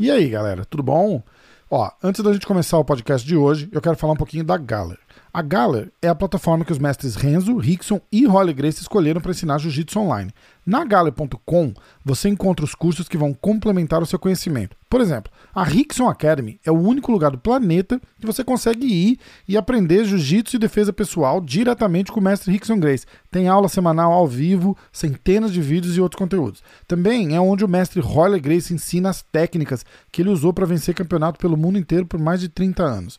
E aí, galera, tudo bom? Ó, antes da gente começar o podcast de hoje, eu quero falar um pouquinho da Galler. A Galler é a plataforma que os mestres Renzo, Rickson e Holly Grace escolheram para ensinar jiu-jitsu online. Na Galler.com você encontra os cursos que vão complementar o seu conhecimento. Por exemplo, a Rickson Academy é o único lugar do planeta que você consegue ir e aprender jiu-jitsu e defesa pessoal diretamente com o mestre Rickson Grace. Tem aula semanal ao vivo, centenas de vídeos e outros conteúdos. Também é onde o mestre Holly Grace ensina as técnicas que ele usou para vencer campeonato pelo mundo inteiro por mais de 30 anos.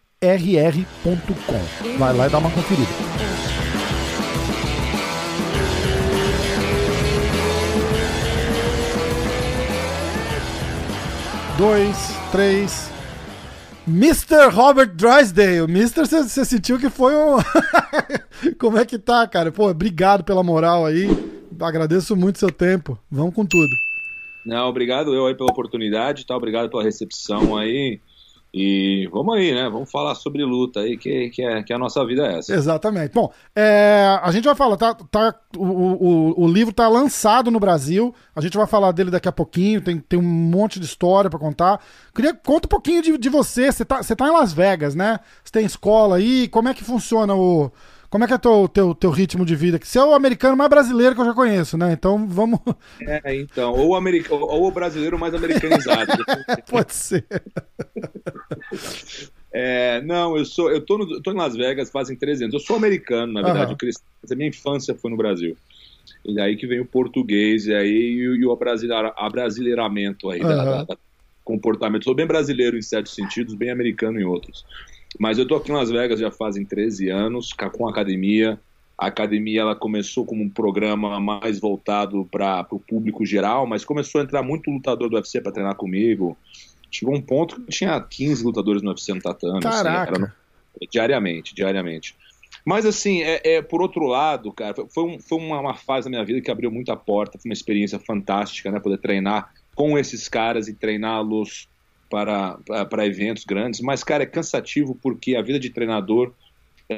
rr.com. Vai lá e dá uma conferida. Dois, três. Mr. Robert Drysdale. Mr. Você sentiu que foi um. Como é que tá, cara? Pô, obrigado pela moral aí. Agradeço muito seu tempo. Vamos com tudo. Não, obrigado eu aí pela oportunidade, tá? Obrigado pela recepção aí. E vamos aí, né? Vamos falar sobre luta aí, que, que, é, que a nossa vida é essa. Exatamente. Bom, é, a gente vai falar, tá, tá, o, o, o livro tá lançado no Brasil, a gente vai falar dele daqui a pouquinho, tem, tem um monte de história para contar. Queria conta um pouquinho de, de você, você tá, você tá em Las Vegas, né? Você tem escola aí, como é que funciona o, como é que é o teu, teu, teu ritmo de vida? Você é o americano mais brasileiro que eu já conheço, né? Então vamos. É, então, ou, america... ou o brasileiro mais americanizado. Pode ser. É, não, eu sou, eu tô, no, eu tô em Las Vegas fazem 13 anos. Eu sou americano, na verdade, uhum. eu cresci, a minha infância foi no Brasil. E daí que vem o português e aí e, o abrasileiramento aí uhum. da, da, da, comportamento. Sou bem brasileiro em certos sentidos, bem americano em outros. Mas eu tô aqui em Las Vegas já fazem 13 anos, com a academia. A academia ela começou como um programa mais voltado para o público geral, mas começou a entrar muito lutador do UFC para treinar comigo. Chegou um ponto que tinha 15 lutadores no UFC no tatame. Caraca! Assim, no... diariamente, diariamente. Mas assim, é, é, por outro lado, cara, foi, um, foi uma, uma, fase da minha vida que abriu muita porta, foi uma experiência fantástica, né? Poder treinar com esses caras e treiná-los para, para eventos grandes, mas, cara, é cansativo porque a vida de treinador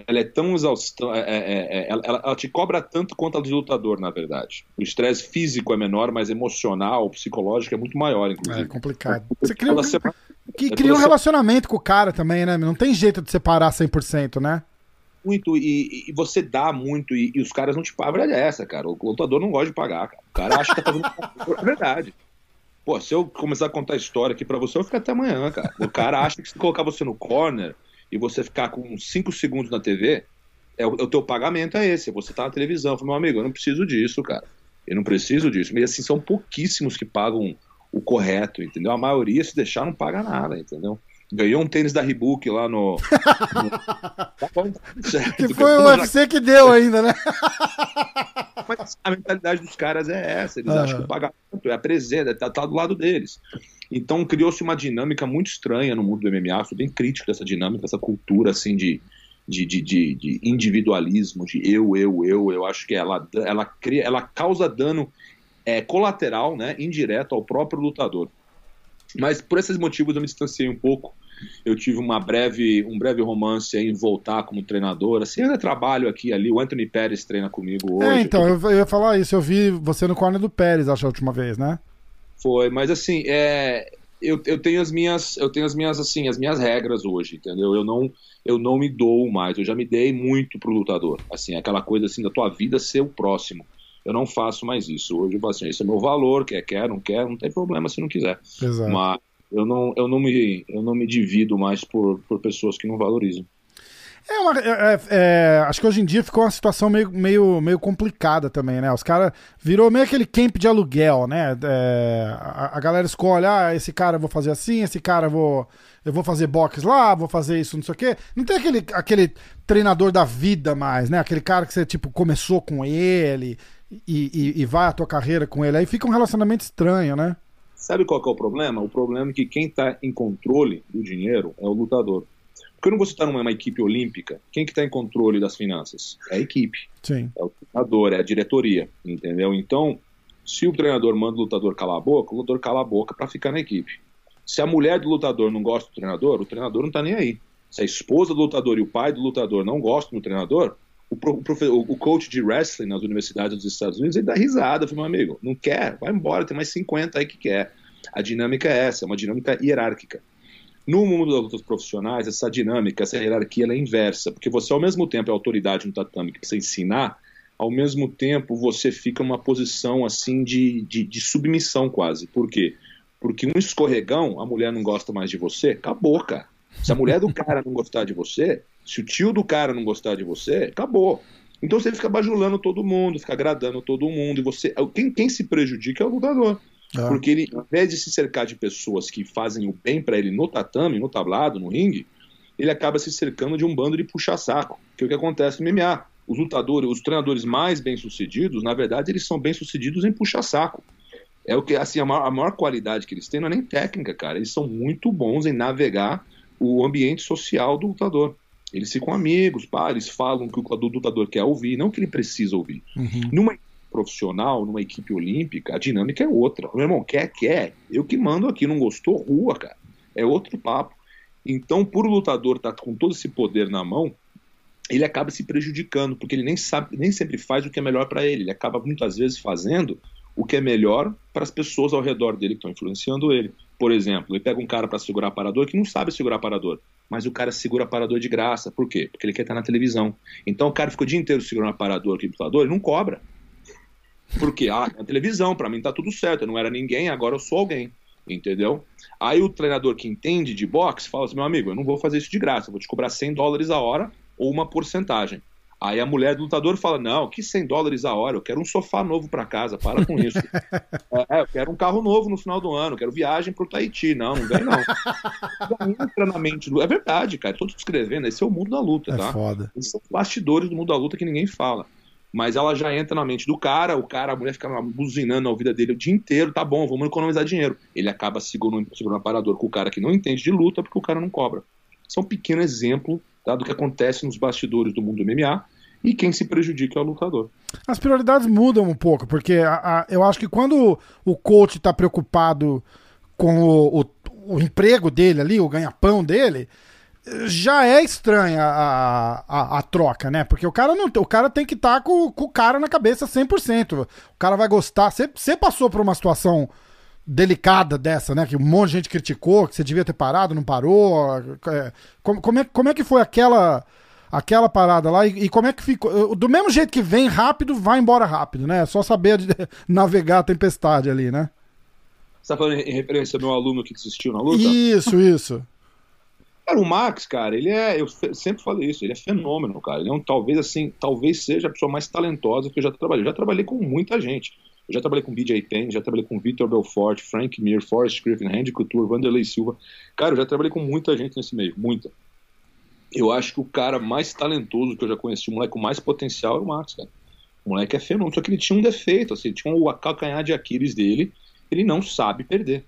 ela é tão exaustão, é, é, é, ela, ela, te cobra tanto quanto a de lutador, na verdade. O estresse físico é menor, mas emocional, psicológico é muito maior, inclusive. É complicado. Você cria um, semana, que cria um relacionamento com o cara também, né? Não tem jeito de separar 100%, né? Muito, e, e você dá muito, e, e, os caras não te pagam. É essa, cara. O lutador não gosta de pagar, cara. O cara acha que tá fazendo. é verdade. Pô, se eu começar a contar história aqui para você, eu fico até amanhã, cara. O cara acha que se colocar você no corner e você ficar com 5 segundos na TV, é o, é o teu pagamento é esse. Você tá na televisão. Eu falo, meu amigo, eu não preciso disso, cara. Eu não preciso disso. Mas assim, são pouquíssimos que pagam o correto, entendeu? A maioria, se deixar, não paga nada, entendeu? Ganhou um tênis da Reebok lá no. no... Tá que foi o UFC que deu ainda, né? Mas a mentalidade dos caras é essa. Eles uhum. acham que o pagamento é a presença, tá, tá do lado deles. Então criou-se uma dinâmica muito estranha no mundo do MMA. Sou bem crítico dessa dinâmica, dessa cultura assim de, de, de, de, de individualismo, de eu, eu, eu. Eu acho que ela, ela, cria, ela causa dano é, colateral, né, indireto ao próprio lutador. Mas por esses motivos eu me distanciei um pouco eu tive uma breve, um breve romance em voltar como treinador. Assim, eu ainda trabalho aqui ali. O Anthony Pérez treina comigo é, hoje. É, então, eu, eu ia falar isso. Eu vi você no corner do Pérez, acho, a última vez, né? Foi, mas assim, é, eu, eu tenho as minhas, eu tenho as minhas, assim, as minhas regras hoje, entendeu? Eu não, eu não me dou mais. Eu já me dei muito pro lutador. Assim, aquela coisa assim da tua vida ser o próximo. Eu não faço mais isso. Hoje eu falo assim, esse é meu valor, quer, quer, não quer, não tem problema se não quiser. Exato. Mas eu não, eu não, me, eu não me divido mais por, por pessoas que não valorizam. É uma, é, é, é, acho que hoje em dia ficou uma situação meio, meio, meio complicada também, né? Os caras virou meio aquele camp de aluguel, né? É, a, a, galera escolhe, ah, esse cara eu vou fazer assim, esse cara eu vou, eu vou fazer box lá, vou fazer isso, não sei o quê. Não tem aquele, aquele treinador da vida mais, né? Aquele cara que você, tipo, começou com ele e, e, e vai a tua carreira com ele. Aí fica um relacionamento estranho, né? Sabe qual que é o problema? O problema é que quem está em controle do dinheiro é o lutador. Porque quando você está numa equipe olímpica, quem que está em controle das finanças? É a equipe. Sim. É o treinador, é a diretoria, entendeu? Então, se o treinador manda o lutador calar a boca, o lutador cala a boca para ficar na equipe. Se a mulher do lutador não gosta do treinador, o treinador não está nem aí. Se a esposa do lutador e o pai do lutador não gostam do treinador, o, o, coach de wrestling nas universidades dos Estados Unidos ele dá risada, meu amigo, não quer, vai embora, tem mais 50 aí que quer. A dinâmica é essa, é uma dinâmica hierárquica. No mundo das lutas profissionais, essa dinâmica, essa hierarquia é inversa, porque você ao mesmo tempo é autoridade no tatame que precisa ensinar, ao mesmo tempo você fica numa posição assim de, de, de, submissão quase. Por quê? Porque um escorregão, a mulher não gosta mais de você, acabou, cara. Se a mulher do cara não gostar de você, se o tio do cara não gostar de você, acabou. Então você fica bajulando todo mundo, fica agradando todo mundo, e você. Quem, quem se prejudica é o lutador. Ah. Porque ele, ao invés de se cercar de pessoas que fazem o bem para ele no tatame, no tablado, no ringue, ele acaba se cercando de um bando de puxa-saco, que é o que acontece no MMA. Os lutadores, os treinadores mais bem-sucedidos, na verdade, eles são bem-sucedidos em puxa-saco. É o que, assim, a maior, a maior, qualidade que eles têm não é nem técnica, cara. Eles são muito bons em navegar o ambiente social do lutador. Eles ficam amigos, pá, eles falam que o lutador quer ouvir, não que ele precisa ouvir. Uhum. Numa profissional, numa equipe olímpica, a dinâmica é outra. Meu irmão, quer, quer. Eu que mando aqui, não gostou, rua, cara. É outro papo. Então, por o lutador estar tá com todo esse poder na mão, ele acaba se prejudicando, porque ele nem sabe, nem sempre faz o que é melhor para ele. Ele acaba muitas vezes fazendo o que é melhor para as pessoas ao redor dele que estão influenciando ele. Por exemplo, ele pega um cara para segurar parador que não sabe segurar parador, mas o cara segura parador de graça. Por quê? Porque ele quer estar na televisão. Então o cara fica o dia inteiro segurando parador aqui lutador, ele não cobra. Porque, ah, na televisão, para mim tá tudo certo, eu não era ninguém, agora eu sou alguém. Entendeu? Aí o treinador que entende de boxe fala assim: meu amigo, eu não vou fazer isso de graça, eu vou te cobrar 100 dólares a hora ou uma porcentagem. Aí a mulher do lutador fala: Não, que 100 dólares a hora, eu quero um sofá novo para casa, para com isso. é, eu quero um carro novo no final do ano, quero viagem pro Tahiti. Não, não vem não. entra na mente do... É verdade, cara, tô descrevendo, esse é o mundo da luta, é tá? Foda. Esses são bastidores do mundo da luta que ninguém fala. Mas ela já entra na mente do cara, o cara, a mulher fica buzinando na vida dele o dia inteiro, tá bom, vamos economizar dinheiro. Ele acaba segurando, segurando aparador com o cara que não entende de luta porque o cara não cobra. Isso é um pequeno exemplo tá, do que acontece nos bastidores do mundo do MMA e quem se prejudica é o lutador. As prioridades mudam um pouco, porque a, a, eu acho que quando o coach está preocupado com o, o, o, emprego dele ali, o ganha-pão dele, já é estranha a, a, a, troca, né? Porque o cara não o cara tem que estar tá com, com, o cara na cabeça 100%. O cara vai gostar. Você passou por uma situação delicada dessa, né? Que um monte de gente criticou, que você devia ter parado, não parou. É, como, como, é, como é que foi aquela aquela parada lá e, e, como é que ficou? Do mesmo jeito que vem rápido, vai embora rápido, né? É só saber navegar a tempestade ali, né? Você tá falando em referência ao meu aluno que desistiu na luta? Isso, isso. Cara, o Max, cara, ele é. Eu sempre falei isso, ele é fenômeno, cara. Ele é um, talvez assim, talvez seja a pessoa mais talentosa que eu já trabalhei. Eu já trabalhei com muita gente. Eu já trabalhei com BJ Penn, já trabalhei com Vitor Belfort, Frank Mir, Forrest Griffin, Randy Couture, Vanderlei Silva. Cara, eu já trabalhei com muita gente nesse meio, muita eu acho que o cara mais talentoso que eu já conheci, o moleque com mais potencial era o Max, cara. O moleque é fenômeno, só que ele tinha um defeito, assim, tinha o calcanhar de Aquiles dele, ele não sabe perder.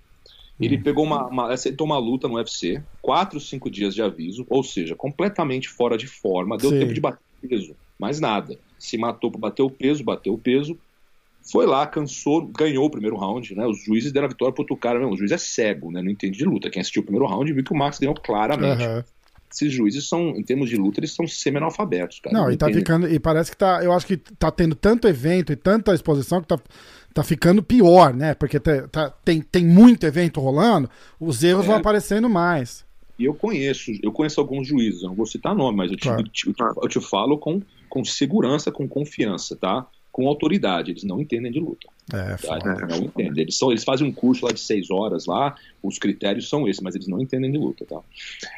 Ele hum. pegou uma, uma, aceitou uma luta no UFC, quatro, cinco dias de aviso, ou seja, completamente fora de forma, deu Sim. tempo de bater peso, mais nada. Se matou para bater o peso, bateu o peso, foi lá, cansou, ganhou o primeiro round, né? Os juízes deram a vitória pro outro cara mesmo. O juiz é cego, né? Não entende de luta. Quem assistiu o primeiro round viu que o Max ganhou claramente. Uhum esses juízes são, em termos de luta, eles são semi-analfabetos, cara. Não, não e tá ficando. E parece que tá. Eu acho que tá tendo tanto evento e tanta exposição que tá, tá ficando pior, né? Porque tá, tá tem, tem muito evento rolando, os erros é. vão aparecendo mais. E eu conheço, eu conheço alguns juízes, eu não vou citar nome, mas eu te, claro. te, eu te falo com, com segurança, com confiança, tá? Com autoridade, eles não entendem de luta. É, tá? não entendem. Eles, são, eles fazem um curso lá de seis horas lá, os critérios são esses, mas eles não entendem de luta, tá?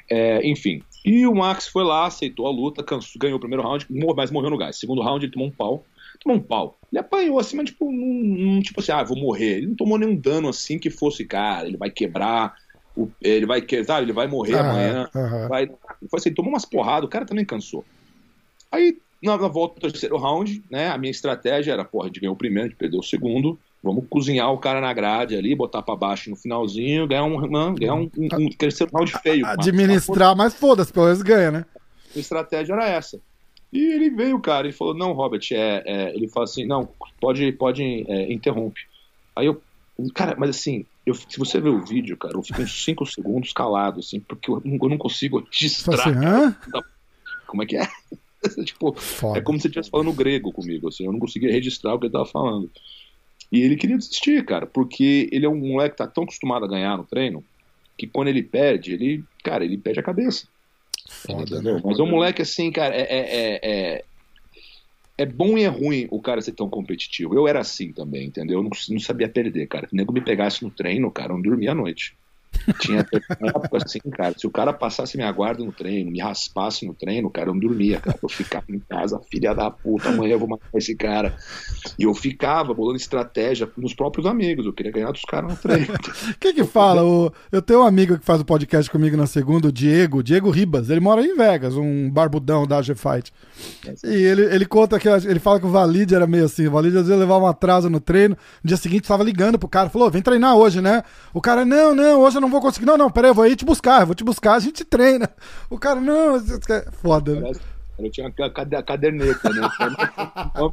É, enfim, e o Max foi lá, aceitou a luta, cansou, ganhou o primeiro round, mas morreu no gás. Segundo round ele tomou um pau, tomou um pau. Ele apanhou assim, mas tipo, num, tipo assim, ah, vou morrer. Ele não tomou nenhum dano assim que fosse, cara, ele vai quebrar, o, ele vai quebrar, ele vai morrer uhum, amanhã. Vai, foi assim, tomou umas porradas, o cara também cansou. Aí na, na volta do terceiro round, né, a minha estratégia era, porra, de ganhar o primeiro, de perder o segundo, Vamos cozinhar o cara na grade ali, botar para baixo no finalzinho, ganhar um, não, ganhar um, um, um um de feio. Administrar, mas foda-se, pelo menos ganha, né? A estratégia era essa. E ele veio, cara, e falou, não, Robert, é, é ele falou assim, não, pode, pode, é, interrompe. Aí eu, cara, mas assim, eu, se você ver o vídeo, cara, eu fico uns 5 segundos calado, assim, porque eu, eu não consigo distrair. Assim, Como é que é? tipo, Foda. é como se ele estivesse falando grego comigo, assim, eu não conseguia registrar o que ele tava falando. E ele queria desistir, cara, porque ele é um moleque que tá tão acostumado a ganhar no treino que quando ele perde, ele, cara, ele perde a cabeça. Foda, né? Mas é um moleque assim, cara, é, é, é, é, bom e é ruim o cara ser tão competitivo. Eu era assim também, entendeu? Eu não, não sabia perder, cara. O nego me pegasse no treino, cara, eu não dormia à noite. Tinha época assim, cara, se o cara passasse minha guarda no treino, me raspasse no treino, cara, eu não dormia, cara. Eu ficava em casa, filha da puta, amanhã eu vou matar esse cara. E eu ficava bolando estratégia nos próprios amigos, eu queria ganhar dos caras no treino. Quem que fala? O... Eu tenho um amigo que faz o podcast comigo na segunda, o Diego, Diego Ribas. Ele mora em Vegas, um barbudão da G-Fight. E ele, ele conta que ele fala que o Valide era meio assim. O Valide às vezes levava um atraso no treino. No dia seguinte estava ligando pro cara, falou: vem treinar hoje, né? O cara, não, não, hoje eu não vou conseguir. Não, não, peraí, eu vou ir te buscar, eu vou te buscar, a gente treina. O cara, não, foda, né? Eu tinha uma caderneta, né?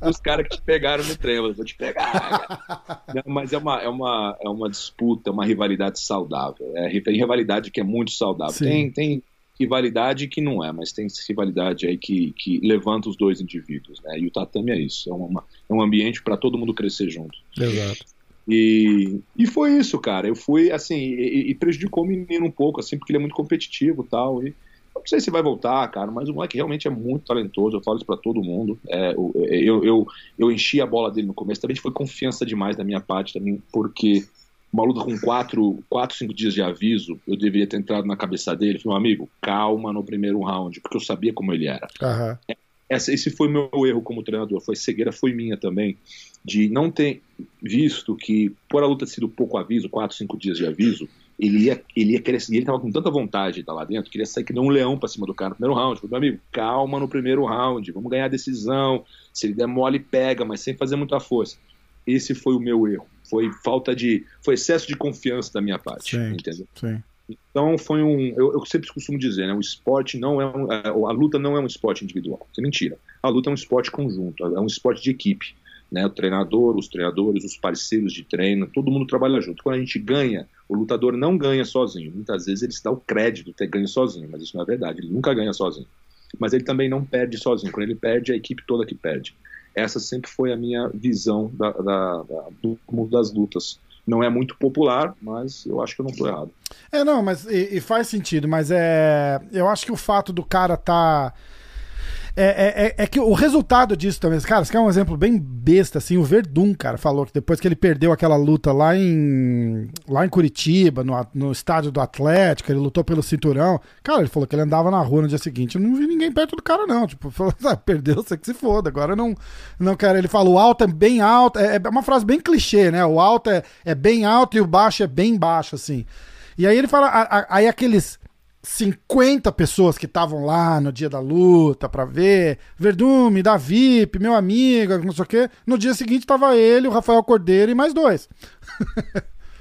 Os caras que te pegaram no treino, eu vou te pegar. Não, mas é uma, é, uma, é uma disputa, uma rivalidade saudável. É rivalidade que é muito saudável. Tem, tem rivalidade que não é, mas tem rivalidade aí que, que levanta os dois indivíduos, né? E o tatame é isso, é, uma, é um ambiente para todo mundo crescer junto. Exato. E, e foi isso, cara. Eu fui, assim, e, e prejudicou o menino um pouco, assim, porque ele é muito competitivo e tal. E não sei se vai voltar, cara, mas o moleque realmente é muito talentoso. Eu falo isso pra todo mundo. É, eu, eu, eu enchi a bola dele no começo. Também foi confiança demais da minha parte também, porque uma luta com quatro, quatro, cinco dias de aviso, eu deveria ter entrado na cabeça dele. Falei, meu amigo, calma no primeiro round, porque eu sabia como ele era. Uhum. Essa, esse foi meu erro como treinador. Foi cegueira, foi minha também de não ter visto que, por a luta ter sido pouco aviso, quatro, cinco dias de aviso, ele ia, ele ia querer ele tava com tanta vontade de estar lá dentro, queria sair que nem um leão pra cima do cara no primeiro round. Falei, meu amigo, calma no primeiro round, vamos ganhar a decisão. Se ele der mole, pega, mas sem fazer muita força. Esse foi o meu erro. Foi falta de. Foi excesso de confiança da minha parte. Sim, entendeu? Sim. Então foi um. Eu, eu, sempre costumo dizer, né? O esporte não é. Um, é, a luta não é um esporte individual. Isso é mentira. A luta é um esporte conjunto, é um esporte de equipe né? O treinador, os treinadores, os parceiros de treino, todo mundo trabalha junto. Quando a gente ganha, o lutador não ganha sozinho. Muitas vezes ele se dá o crédito de ter ganho sozinho, mas isso não é verdade. Ele nunca ganha sozinho. Mas ele também não perde sozinho. Quando ele perde, é a equipe toda que perde. Essa sempre foi a minha visão da, da, da, do mundo das lutas. Não é muito popular, mas eu acho que eu não estou errado. É, não, mas e, e, faz sentido, mas é. Eu acho que o fato do cara tá é, é, é, é, que o resultado disso também, cara, isso é um exemplo bem besta, assim, o Verdun, cara, falou que depois que ele perdeu aquela luta lá em, lá em Curitiba, no, no estádio do Atlético, ele lutou pelo cinturão, cara, ele falou que ele andava na rua no dia seguinte, eu não vi ninguém perto do cara não, tipo, falou, ah, perdeu, você que se foda, agora não, não quero, ele falou, o alto é bem alto, é, é uma frase bem clichê, né, o alto é, é bem alto e o baixo é bem baixo, assim, e aí ele fala, aí aqueles 50 pessoas que estavam lá no dia da luta para ver, Verdume, Davi, meu amigo, não sei o quê. No dia seguinte tava ele, o Rafael Cordeiro e mais dois.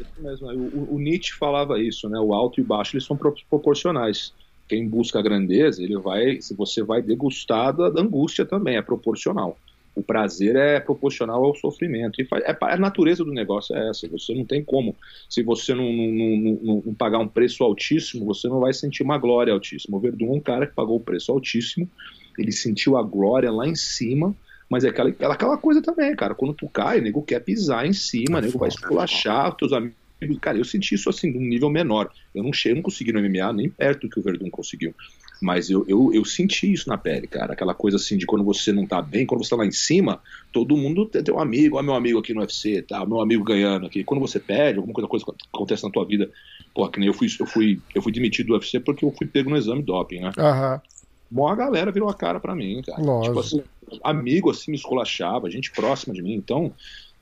Isso mesmo. O, o, Nietzsche falava isso, né? O alto e o baixo eles são proporcionais. Quem busca a grandeza, ele vai, se você vai degustar da angústia também, é proporcional o prazer é proporcional ao sofrimento. E é, a natureza do negócio é essa. Você não tem como. Se você não, não, não, não, pagar um preço altíssimo, você não vai sentir uma glória altíssima. O Verdun é um cara que pagou o preço altíssimo, ele sentiu a glória lá em cima, mas é aquela, aquela coisa também, cara. Quando tu cai, o nego quer pisar em cima, o nego vai esculachar, teus amigos. Cara, eu senti isso assim, num nível menor. Eu não cheguei, eu não consegui no MMA nem perto do que o Verdun conseguiu. Mas eu, eu, eu senti isso na pele, cara. Aquela coisa assim de quando você não tá bem, quando você tá lá em cima, todo mundo tem, tem um amigo, olha meu amigo aqui no UFC, tá? Meu amigo ganhando aqui. Quando você perde, alguma coisa, coisa acontece na tua vida, pô, que nem eu fui, eu fui, eu fui demitido do UFC porque eu fui pego no exame doping, né? Aham. Uhum. a galera virou a cara para mim, cara. Lógico. Tipo assim, amigo assim me esculachava, gente próxima de mim. Então,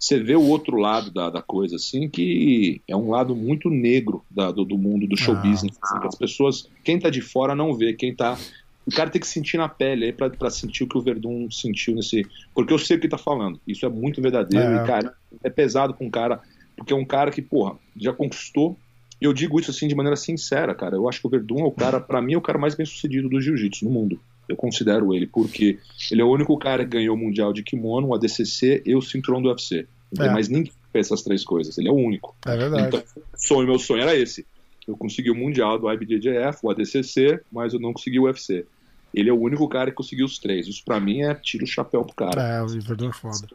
você vê o outro lado da, da coisa, assim, que é um lado muito negro da, do, do, mundo do show ah, business. Assim, as pessoas, quem tá de fora não vê, quem tá o cara tem que sentir na pele aí pra, sentir o que o Verdun sentiu nesse. Porque eu sei o que tá falando. Isso é muito verdadeiro. É. E, cara, é pesado com um cara. Porque é um cara que, porra, já conquistou. E eu digo isso assim de maneira sincera, cara. Eu acho que o Verdun é o cara, para mim, é o cara mais bem sucedido do jiu-jitsu no mundo. Eu considero ele, porque ele é o único cara que ganhou o Mundial de Kimono, o ADCC e o cinturão do UFC. Não é. tem mais ninguém que fez essas três coisas. Ele é o único. É verdade. Então, sonho, meu sonho era esse. Eu consegui o Mundial do IBJJF, o ADCC, mas eu não consegui o UFC. Ele é o único cara que conseguiu os três. Isso para mim é tiro o chapéu pro cara. É, o Verdun é foda.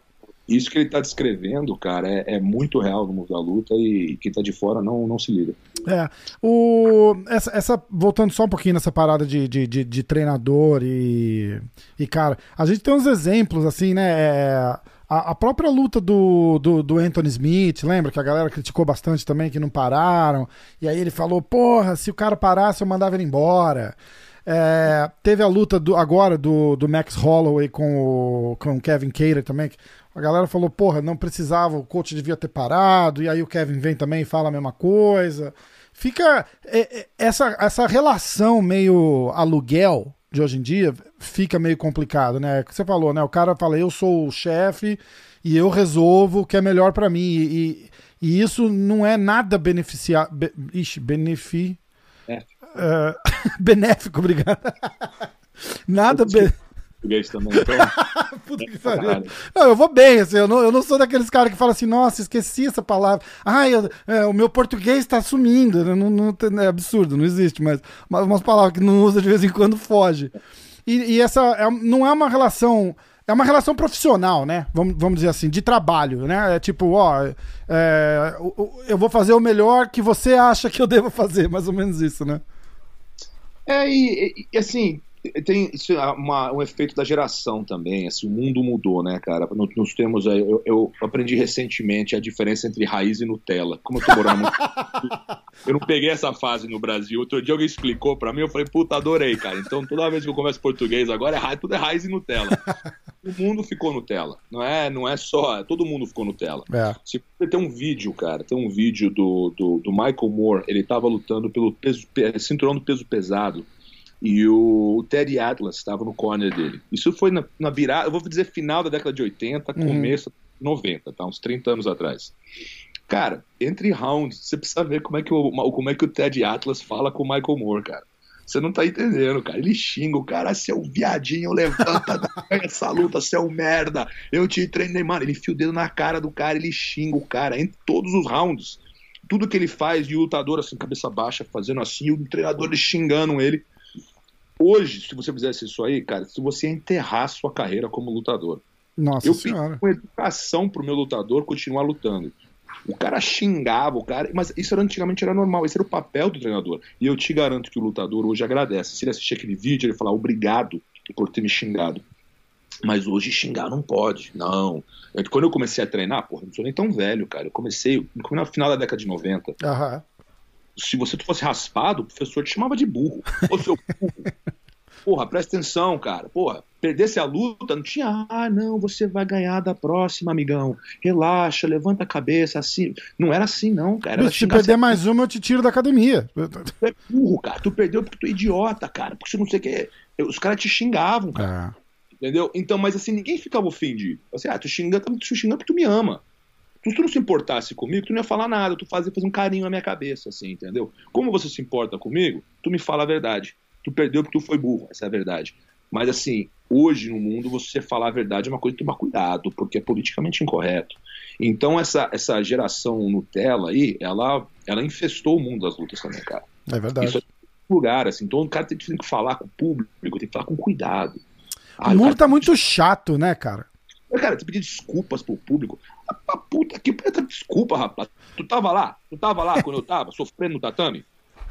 Isso que ele tá descrevendo, cara, é, é, muito real no mundo da luta e quem tá de fora não, não se liga. É. O, essa, essa, voltando só um pouquinho nessa parada de, de, de, de treinador e, e, cara, a gente tem uns exemplos, assim, né? É, a, a, própria luta do, do, do, Anthony Smith, lembra que a galera criticou bastante também que não pararam? E aí ele falou: porra, se o cara parasse, eu mandava ele embora. É, teve a luta do, agora do, do Max Holloway com o, com o Kevin Cater também. a galera falou: porra, não precisava, o coach devia ter parado. E aí o Kevin vem também e fala a mesma coisa. Fica é, é, essa, essa relação meio aluguel de hoje em dia fica meio complicado, né? É você falou, né? O cara fala, eu sou o chefe e eu resolvo o que é melhor para mim. E, e, isso não é nada beneficiar. Be, ixi, benefi. É. Uh, benéfico, obrigado. nada. Be português também. Então, Puta que pariu. Não, eu vou bem, assim, eu não, eu não sou daqueles caras que falam assim, nossa, esqueci essa palavra. Ai, eu, é, o meu português está sumindo. Não, não, é absurdo, não existe, mas, mas umas palavras que não usa de vez em quando foge. E, e essa é, não é uma relação. É uma relação profissional, né? Vamos, vamos dizer assim, de trabalho, né? É tipo, ó, é, eu vou fazer o melhor que você acha que eu devo fazer, mais ou menos isso, né? É, e, e assim, tem isso é uma, um efeito da geração também. Assim, o mundo mudou, né, cara? Nos termos, eu, eu, aprendi recentemente a diferença entre raiz e Nutella. Como eu tô morando muito... Eu não peguei essa fase no Brasil. Outro dia alguém explicou para mim, eu falei, puta, adorei, cara. Então toda vez que eu converso português agora é raiz, tudo é raiz e Nutella. O mundo ficou Nutella. Não é, não é só. Todo mundo ficou Nutella. É. Se você tem um vídeo, cara, tem um vídeo do, do, do Michael Moore, ele tava lutando pelo peso, cinturão do peso pesado e o Teddy Atlas estava no corner dele. Isso foi na, na virada, eu vou dizer final da década de 80, uhum. começo 90, tá? Uns 30 anos atrás. Cara, entre rounds, você precisa ver como é que o, como é que o Ted Atlas fala com o Michael Moore, cara. Você não tá entendendo, cara. Ele xinga o cara, seu viadinho, levanta essa luta, seu merda. Eu te treinei, mano. Ele enfia o dedo na cara do cara, ele xinga o cara em todos os rounds. Tudo que ele faz de lutador, assim, cabeça baixa, fazendo assim, o treinador xingando ele. Hoje, se você fizesse isso aí, cara, se você enterrar sua carreira como lutador. Nossa eu senhora. com educação pro meu lutador continuar lutando. O cara xingava, o cara. Mas isso era, antigamente era normal, esse era o papel do treinador. E eu te garanto que o lutador hoje agradece. Se ele assistir aquele vídeo, ele falar obrigado por ter me xingado. Mas hoje xingar não pode, não. Eu, quando eu comecei a treinar, porra, não sou nem tão velho, cara. Eu comecei no final da década de 90. Aham se você fosse raspado, o professor te chamava de burro. Ô, seu burro. Porra, presta atenção, cara. Porra, perdesse a luta, não tinha. Ah, não, você vai ganhar da próxima, amigão. Relaxa, levanta a cabeça, assim. Não era assim, não, cara. Se perder assim. mais uma, eu te tiro da academia. Tu é burro, cara. Tu perdeu porque tu é idiota, cara. Porque você não sei o que. Os caras te xingavam, cara. É. Entendeu? Então, mas assim, ninguém ficava ofendido. Assim, ah, tu xinga, tu xinga porque tu me ama. Se tu não se importasse comigo, tu não ia falar nada, tu fazia fazer um carinho na minha cabeça, assim, entendeu? Como você se importa comigo, tu me fala a verdade. Tu perdeu porque tu foi burro, essa é a verdade. Mas assim, hoje no mundo, você falar a verdade é uma coisa de tomar cuidado, porque é politicamente incorreto. Então essa, essa geração Nutella aí, ela, ela infestou o mundo das lutas também, cara. É verdade. Isso é lugar, assim. Então o cara tem, tem que falar com o público, tem que falar com cuidado. Ah, o mundo tá muito chato, né, cara? Cara, tu pedir desculpas pro público. A puta que puta desculpa, rapaz. Tu tava lá? Tu tava lá quando eu tava sofrendo no tatame?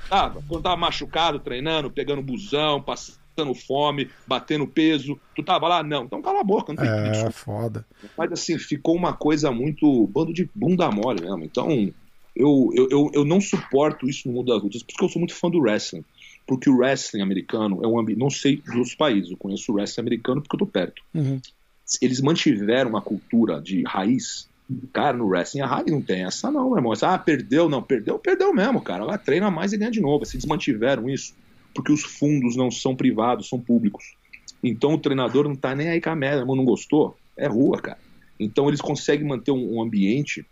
Tava. Quando tava machucado, treinando, pegando busão, passando fome, batendo peso. Tu tava lá? Não. Então cala a boca, não tem É, isso. foda. Mas assim, ficou uma coisa muito bando de bunda mole mesmo. Então, eu, eu, eu, eu não suporto isso no mundo das lutas, porque eu sou muito fã do wrestling. Porque o wrestling americano é um ambiente. Não sei dos países, eu conheço o wrestling americano porque eu tô perto. Uhum eles mantiveram uma cultura de raiz. Cara, no wrestling a raiz não tem essa não, meu irmão. Ah, perdeu, não, perdeu, perdeu mesmo, cara. Lá treina mais e ganha de novo. Se eles mantiveram isso. porque os fundos não são privados, são públicos. Então o treinador não tá nem aí com a merda, não gostou? É rua, cara. Então eles conseguem manter um, um ambiente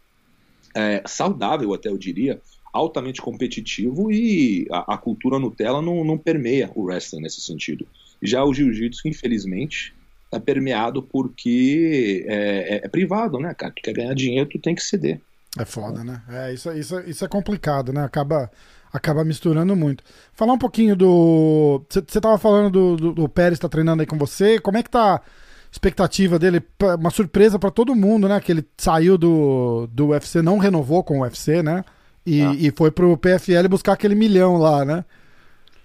é, saudável, até eu diria, altamente competitivo e a, a cultura Nutella não, não permeia o wrestling nesse sentido. Já o jiu-jitsu, infelizmente, é permeado porque é, é, é, privado, né, cara? Tu quer ganhar dinheiro, tu tem que ceder. É foda, né? É, isso, isso, isso é complicado, né? Acaba, acaba misturando muito. Falar um pouquinho do. Você tava falando do, do, do Pérez tá treinando aí com você. Como é que tá a expectativa dele? Uma surpresa para todo mundo, né? Que ele saiu do, do UFC, não renovou com o UFC, né? E, ah. e foi pro PFL buscar aquele milhão lá, né?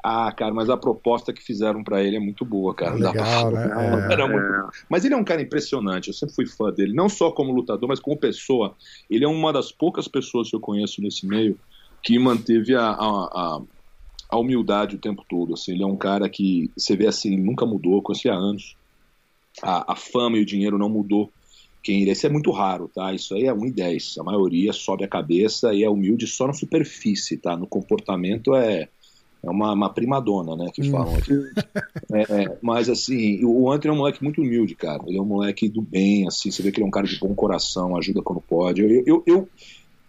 Ah, cara, mas a proposta que fizeram para ele é muito boa, cara. Legal, né? É, muito... Mas ele é um cara impressionante, eu sempre fui fã dele, não só como lutador, mas como pessoa. Ele é uma das poucas pessoas que eu conheço nesse meio que manteve a, a, a, a humildade o tempo todo. Assim, ele é um cara que você vê assim, nunca mudou, conheci há anos. A, a fama e o dinheiro não mudou quem ele é. Isso é muito raro, tá? Isso aí é 1 em 10. A maioria sobe a cabeça e é humilde só na superfície, tá? No comportamento é é uma, uma primadona, né, que hum. falam aqui. É, é, mas, assim, o Anthony é um moleque muito humilde, cara. Ele é um moleque do bem, assim, você vê que ele é um cara de bom coração, ajuda quando pode. Eu, eu, eu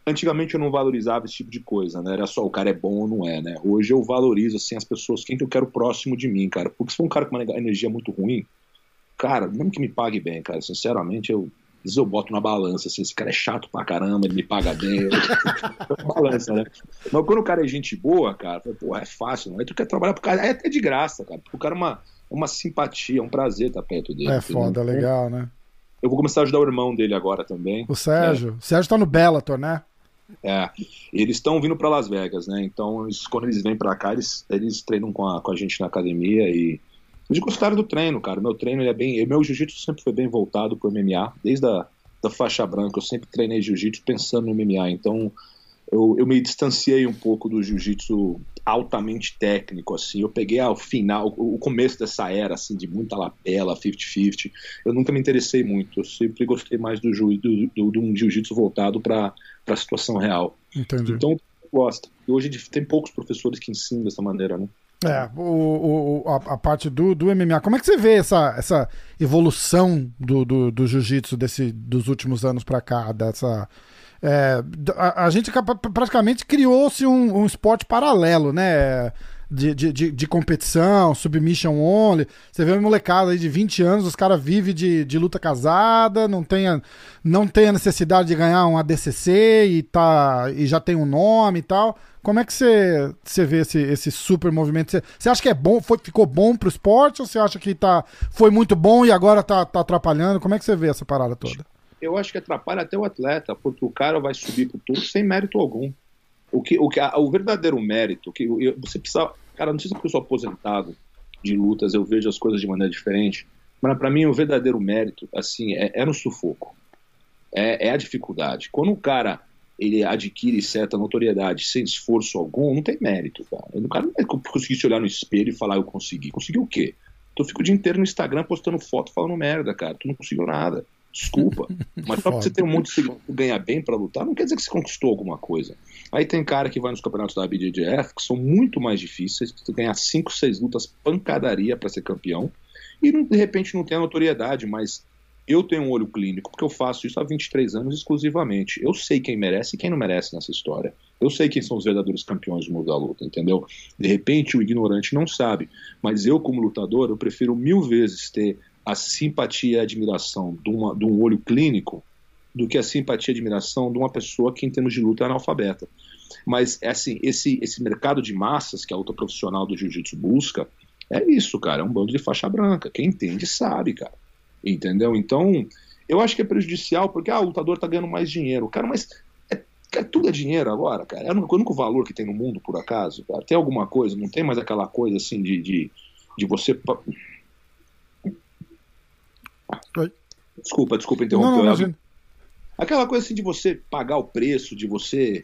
antigamente eu não valorizava esse tipo de coisa, né, era só o cara é bom ou não é, né. Hoje eu valorizo, assim, as pessoas, quem que eu quero próximo de mim, cara. Porque se for um cara com uma energia muito ruim, cara, mesmo que me pague bem, cara, sinceramente, eu vezes eu boto na balança, assim, esse cara é chato pra caramba, ele me paga bem. balança, né? Mas quando o cara é gente boa, cara, pô, é fácil, não. Aí tu quer trabalhar pro cara, é até de graça, cara. O cara é uma, uma simpatia, é um prazer estar perto dele. É foda, legal, né? Eu vou começar a ajudar o irmão dele agora também. O Sérgio. É. O Sérgio tá no Bellator, né? É, eles estão vindo para Las Vegas, né? Então, eles, quando eles vêm para cá, eles, eles treinam com a, com a gente na academia e eles gostaram do treino, cara. Meu treino é bem. Meu jiu-jitsu sempre foi bem voltado pro MMA, desde a da faixa branca. Eu sempre treinei jiu-jitsu pensando no MMA. Então eu, eu me distanciei um pouco do jiu-jitsu altamente técnico, assim. Eu peguei ao final, o começo dessa era, assim, de muita lapela, 50-50. Eu nunca me interessei muito. Eu sempre gostei mais do, do, do, do um jiu-jitsu voltado para a situação real. Entendi. Então, gosta. E hoje tem poucos professores que ensinam dessa maneira, né? É, o, o, a, a, parte do, do MMA. Como é que você vê essa, essa evolução do, do, do jiu-jitsu dos últimos anos para cá? Dessa, é, a, a, gente praticamente criou-se um, um esporte paralelo, né? De, de, de, competição, submission only. Você vê uma molecada aí de 20 anos, os caras vivem de, de luta casada, não tem, a, não tem a necessidade de ganhar um ADCC e, tá, e já tem um nome e tal. Como é que você, você vê esse, esse super movimento? Você, você acha que é bom, foi, ficou bom pro esporte ou você acha que tá, foi muito bom e agora tá, tá atrapalhando? Como é que você vê essa parada toda? Eu acho que atrapalha até o atleta, porque o cara vai subir pro topo sem mérito algum. O, que, o, que, a, o verdadeiro mérito, que eu, você precisa. Cara, não sei se porque eu sou aposentado de lutas, eu vejo as coisas de maneira diferente, mas para mim o verdadeiro mérito, assim, é, é no sufoco. É, é, a dificuldade. Quando o cara ele adquire certa notoriedade sem esforço algum, não tem mérito, cara. O cara não vai conseguir se olhar no espelho e falar, eu consegui. Conseguiu o quê? Tu fica o dia inteiro no Instagram postando foto falando merda, cara. Tu não conseguiu nada. Desculpa. Mas só porque você tem um monte de seguidor que ganha bem para lutar, não quer dizer que você conquistou alguma coisa. Aí tem cara que vai nos campeonatos da BJJF que são muito mais difíceis, que você ganhar 5, 6 lutas pancadaria para ser campeão, e de repente não tem a notoriedade, mas eu tenho um olho clínico, porque eu faço isso há 23 anos exclusivamente. Eu sei quem merece e quem não merece nessa história. Eu sei quem são os verdadeiros campeões do mundo da luta, entendeu? De repente o ignorante não sabe, mas eu, como lutador, eu prefiro mil vezes ter a simpatia e a admiração de, uma, de um olho clínico do que a simpatia e admiração de uma pessoa que, em termos de luta, é analfabeta. Mas, é assim, esse, esse mercado de massas que a luta profissional do jiu-jitsu busca, é isso, cara, é um bando de faixa branca. Quem entende sabe, cara. Entendeu? Então, eu acho que é prejudicial, porque ah, o lutador tá ganhando mais dinheiro. Cara, mas é, cara, tudo é dinheiro agora, cara. É o único valor que tem no mundo, por acaso. Cara. Tem alguma coisa, não tem mais aquela coisa assim de, de, de você Oi. Desculpa, desculpa interromper. Não, não, Aquela coisa assim de você pagar o preço, de você,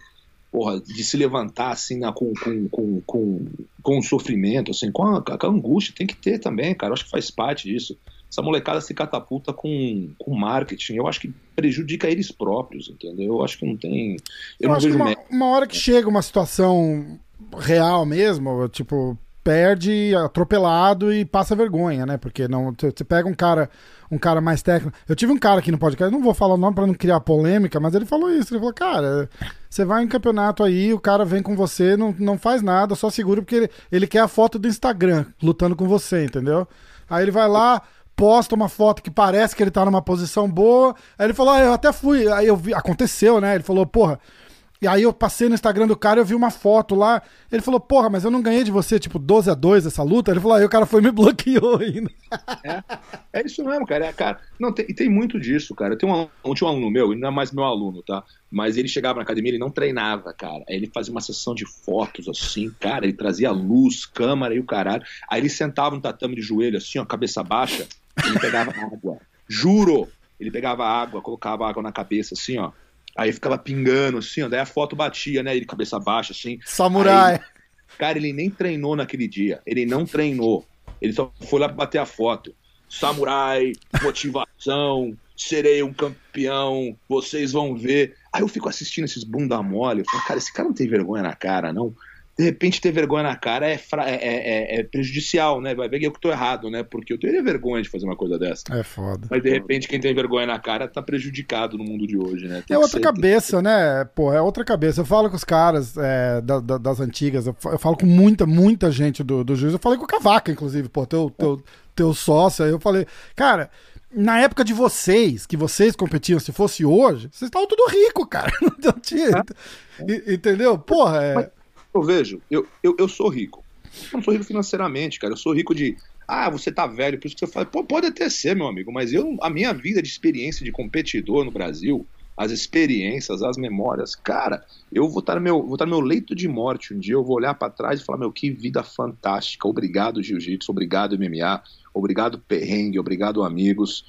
porra, de se levantar assim na, com, com, com, com, com sofrimento, assim, com a, com a angústia, tem que ter também, cara. Eu acho que faz parte disso. Essa molecada se catapulta com, com marketing, eu acho que prejudica eles próprios, entendeu? Eu acho que não tem. Eu, eu não vejo uma, uma hora que chega uma situação real mesmo, tipo, perde atropelado e passa vergonha, né? Porque não você pega um cara um cara mais técnico. Eu tive um cara aqui no podcast, não vou falar o nome para não criar polêmica, mas ele falou isso. Ele falou, cara, você vai em campeonato aí, o cara vem com você, não, não faz nada, só segura porque ele, ele quer a foto do Instagram lutando com você, entendeu? Aí ele vai lá, posta uma foto que parece que ele tá numa posição boa. Aí ele falou, ah, eu até fui. Aí eu vi, aconteceu, né? Ele falou, porra, e aí eu passei no Instagram do cara, eu vi uma foto lá. Ele falou, porra, mas eu não ganhei de você, tipo, 12 a 2 essa luta. Ele falou, aí o cara foi e me bloqueou ainda. É, é isso mesmo, cara. É, cara não, tem, tem muito disso, cara. Tem um, tinha um aluno meu, ele não é mais meu aluno, tá? Mas ele chegava na academia, ele não treinava, cara. Aí ele fazia uma sessão de fotos, assim, cara. Ele trazia luz, câmera e o caralho. Aí ele sentava no tatame de joelho, assim, ó, cabeça baixa. Ele pegava água. Juro! Ele pegava água, colocava água na cabeça, assim, ó Aí ficava pingando, assim, ó, daí a foto batia, né? Ele cabeça baixa, assim. Samurai. Aí, cara, ele nem treinou naquele dia. Ele não treinou. Ele só foi lá pra bater a foto. Samurai, motivação, serei um campeão, vocês vão ver. Aí eu fico assistindo esses bunda mole. Eu falo, cara, esse cara não tem vergonha na cara, não de repente ter vergonha na cara é, é, é, é, é, prejudicial, né? Vai ver que eu que tô errado, né? Porque eu teria vergonha de fazer uma coisa dessa. É foda. Mas de repente quem tem vergonha na cara tá prejudicado no mundo de hoje, né? Tem é outra ser, cabeça, né? Pô, é outra cabeça. Eu falo com os caras é, da, da, das antigas, eu falo com muita, muita gente do, do juiz. Eu falei com o Cavaca, inclusive, pô, teu, teu, teu sócio. Aí eu falei, cara, na época de vocês, que vocês competiam, se fosse hoje, vocês estavam tudo rico, cara. Não tinha. É. Entendeu? Porra, é. Mas eu vejo, eu, eu, eu sou rico. Eu não sou rico financeiramente, cara. Eu sou rico de. Ah, você tá velho, por isso que você fala. Pô, pode até ser, meu amigo, mas eu, a minha vida de experiência de competidor no Brasil, as experiências, as memórias, cara, eu vou estar no meu, vou estar no meu leito de morte um dia, eu vou olhar para trás e falar, meu, que vida fantástica. Obrigado, Jiu-Jitsu, obrigado, MMA, obrigado, perrengue, obrigado, amigos.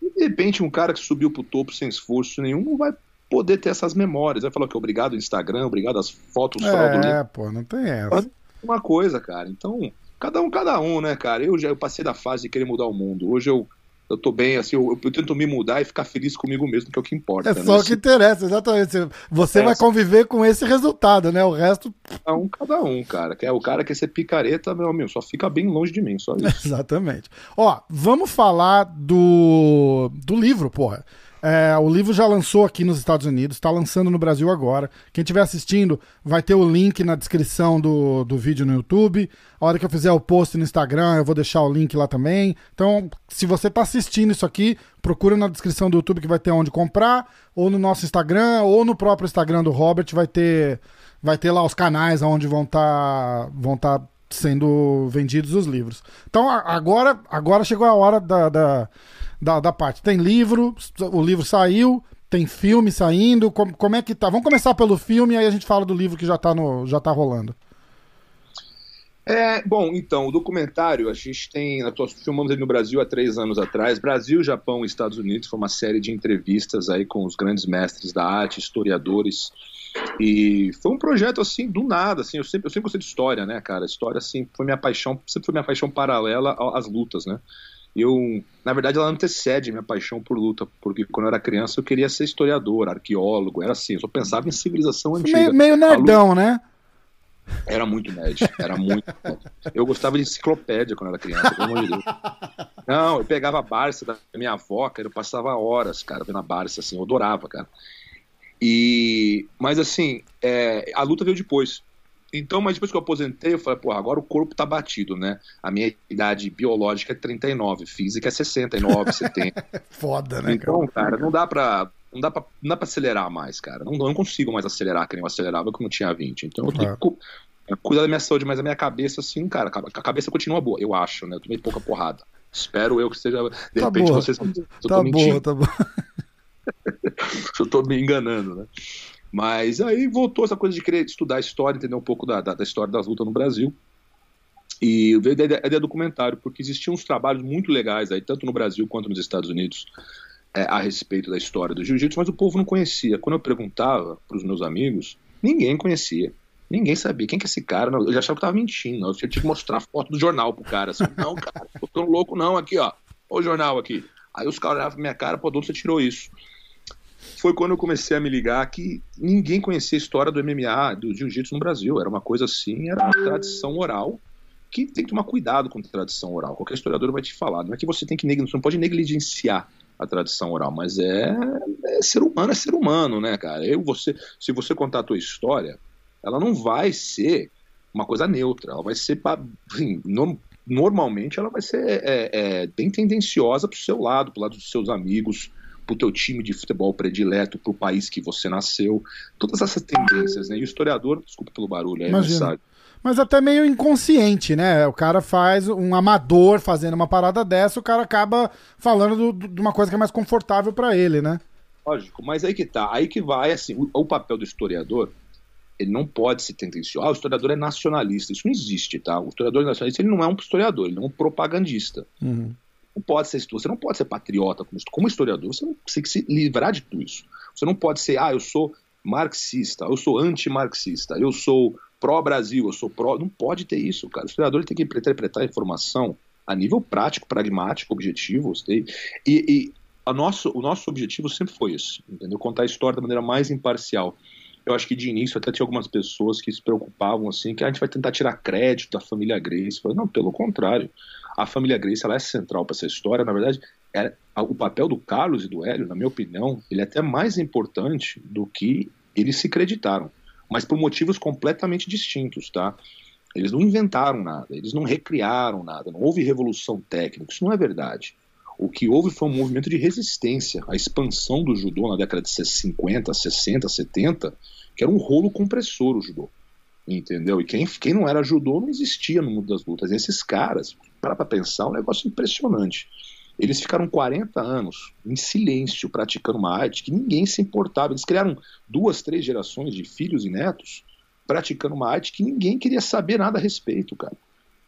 E de repente, um cara que subiu pro topo sem esforço nenhum não vai poder ter essas memórias. Vai falar que obrigado Instagram, obrigado as fotos É, pô, não tem essa. Uma coisa, cara. Então, cada um, cada um, né, cara? Eu já eu passei da fase de querer mudar o mundo. Hoje eu eu tô bem, assim, eu, eu, tento me mudar e ficar feliz comigo mesmo, que é o que importa. É né? só o que interessa, exatamente. Você é, vai conviver com esse resultado, né? O resto. Cada um, cada um, cara. Que é o cara que ser picareta, meu amigo, só fica bem longe de mim, só isso. exatamente. Ó, vamos falar do, do livro, porra. É, o livro já lançou aqui nos Estados Unidos, está lançando no Brasil agora. Quem estiver assistindo, vai ter o link na descrição do, do vídeo no YouTube. A hora que eu fizer o post no Instagram, eu vou deixar o link lá também. Então, se você está assistindo isso aqui, procura na descrição do YouTube que vai ter onde comprar, ou no nosso Instagram, ou no próprio Instagram do Robert, vai ter, vai ter lá os canais onde vão estar tá, vão tá sendo vendidos os livros. Então, agora, agora chegou a hora da, da da, da parte. Tem livro, o livro saiu, tem filme saindo. Como, como é que tá? Vamos começar pelo filme e aí a gente fala do livro que já tá, no, já tá rolando. É, bom, então, o documentário, a gente tem. Nós filmamos ele no Brasil há três anos atrás. Brasil, Japão e Estados Unidos. Foi uma série de entrevistas aí com os grandes mestres da arte, historiadores. E foi um projeto assim, do nada, assim, eu sempre, eu sempre gostei de história, né, cara? História, assim, foi minha paixão, sempre foi minha paixão paralela às lutas, né? Eu, na verdade, ela antecede minha paixão por luta, porque quando eu era criança eu queria ser historiador, arqueólogo, era assim, eu só pensava em civilização antiga. Meio, meio nerdão, luta... né? Era muito nerd, era muito nerd. Eu gostava de enciclopédia quando era criança, pelo amor de Deus. Não, eu pegava a Barça da minha avó, cara, eu passava horas, cara, vendo a Barça, assim, eu adorava, cara. E, mas assim, é, a luta veio depois. Então, mas depois que eu aposentei, eu falei, pô, agora o corpo tá batido, né? A minha idade biológica é 39, física é 69, 70. Foda, né? Então, cara, não dá pra. Não dá, pra, não dá pra acelerar mais, cara. Não, não consigo mais acelerar que nem eu acelerava quando eu tinha 20. Então eu tenho que cuidar da minha saúde, mas a minha cabeça, assim, cara, a cabeça continua boa, eu acho, né? Eu tomei pouca porrada. Espero eu que seja. De tá repente boa. vocês. Tá boa, tá boa. eu tô me enganando, né? Mas aí voltou essa coisa de querer estudar a história, entender um pouco da, da, da história das lutas no Brasil. E veio a ideia, documentário, porque existiam uns trabalhos muito legais aí, tanto no Brasil quanto nos Estados Unidos, é, a respeito da história do jiu-jitsu, mas o povo não conhecia. Quando eu perguntava para os meus amigos, ninguém conhecia. Ninguém sabia quem que é esse cara. Não, eu já achava que tava mentindo. Eu tinha que mostrar foto do jornal pro cara. Assim, não, cara, tô tão louco não, aqui, ó. Olha o jornal aqui. Aí os caras olhavam pra minha cara, pô, de onde você tirou isso? Foi quando eu comecei a me ligar que ninguém conhecia a história do MMA, do jiu-jitsu no Brasil. Era uma coisa assim, era uma tradição oral. que tem que tomar cuidado com a tradição oral. Qualquer historiador vai te falar. Não é que você tem que você não pode negligenciar a tradição oral, mas é, é, ser humano, é ser humano, né, cara? Eu, você, se você contar a tua história, ela não vai ser uma coisa neutra, ela vai ser, enfim, no, normalmente ela vai ser é, é, bem tendenciosa para o seu lado, para o lado dos seus amigos, para o teu time de futebol predileto, para o país que você nasceu, todas essas tendências, né? E o historiador, desculpa pelo barulho, aí, sabe mas até meio inconsciente, né? O cara faz um amador fazendo uma parada dessa, o cara acaba falando do, de uma coisa que é mais confortável para ele, né? Lógico, mas aí que tá, aí que vai, assim, o, o papel do historiador, ele não pode se tendencioso. Ah, o historiador é nacionalista, isso não existe, tá? O historiador nacionalista, ele não é um historiador, ele é um propagandista. Uhum. Não pode ser, você não pode ser patriota como, historiador, você tem que se livrar de tudo isso. Você não pode ser, ah, eu sou marxista, eu sou anti-marxista, eu sou pró-Brasil, eu sou pró. Não pode ter isso, cara. O historiador tem que interpretar a informação a nível prático, pragmático, objetivo. E, e a nosso, o nosso objetivo sempre foi isso, entendeu? Contar a história da maneira mais imparcial. Eu acho que de início até tinha algumas pessoas que se preocupavam assim, que a gente vai tentar tirar crédito da família Grace. Falei, não, pelo contrário. A família Grace ela é central para essa história. Na verdade, é, o papel do Carlos e do Hélio, na minha opinião, ele é até mais importante do que eles se acreditaram mas por motivos completamente distintos, tá? Eles não inventaram nada, eles não recriaram nada, não houve revolução técnica, isso não é verdade. O que houve foi um movimento de resistência, a expansão do judô na década de 50, 60, 70, que era um rolo compressor o judô. Entendeu? E quem, quem não era judô não existia no mundo das lutas. E esses caras, para pensar, é um negócio impressionante. Eles ficaram 40 anos em silêncio praticando uma arte que ninguém se importava. Eles criaram duas, três gerações de filhos e netos praticando uma arte que ninguém queria saber nada a respeito, cara.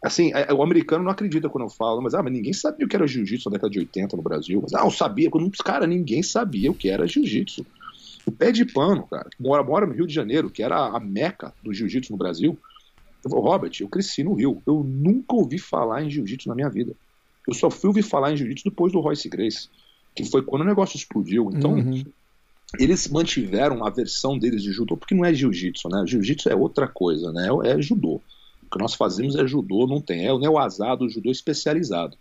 Assim, é, o americano não acredita quando eu falo, mas, ah, mas ninguém sabia o que era jiu-jitsu na década de 80 no Brasil. Mas, ah, eu sabia. Quando, cara, ninguém sabia o que era jiu-jitsu. O pé de pano, cara, que mora, mora no Rio de Janeiro, que era a meca do jiu-jitsu no Brasil. Eu falo, Robert, eu cresci no Rio. Eu nunca ouvi falar em jiu-jitsu na minha vida. Eu só fui ouvir falar em jiu-jitsu depois do Royce Grace, que foi quando o negócio explodiu. Então, uhum. eles mantiveram a versão deles de judô, porque não é jiu-jitsu, né? Jiu-jitsu é outra coisa, né? É judô. O que nós fazemos é judô, não tem. É o neoazado, o judô especializado.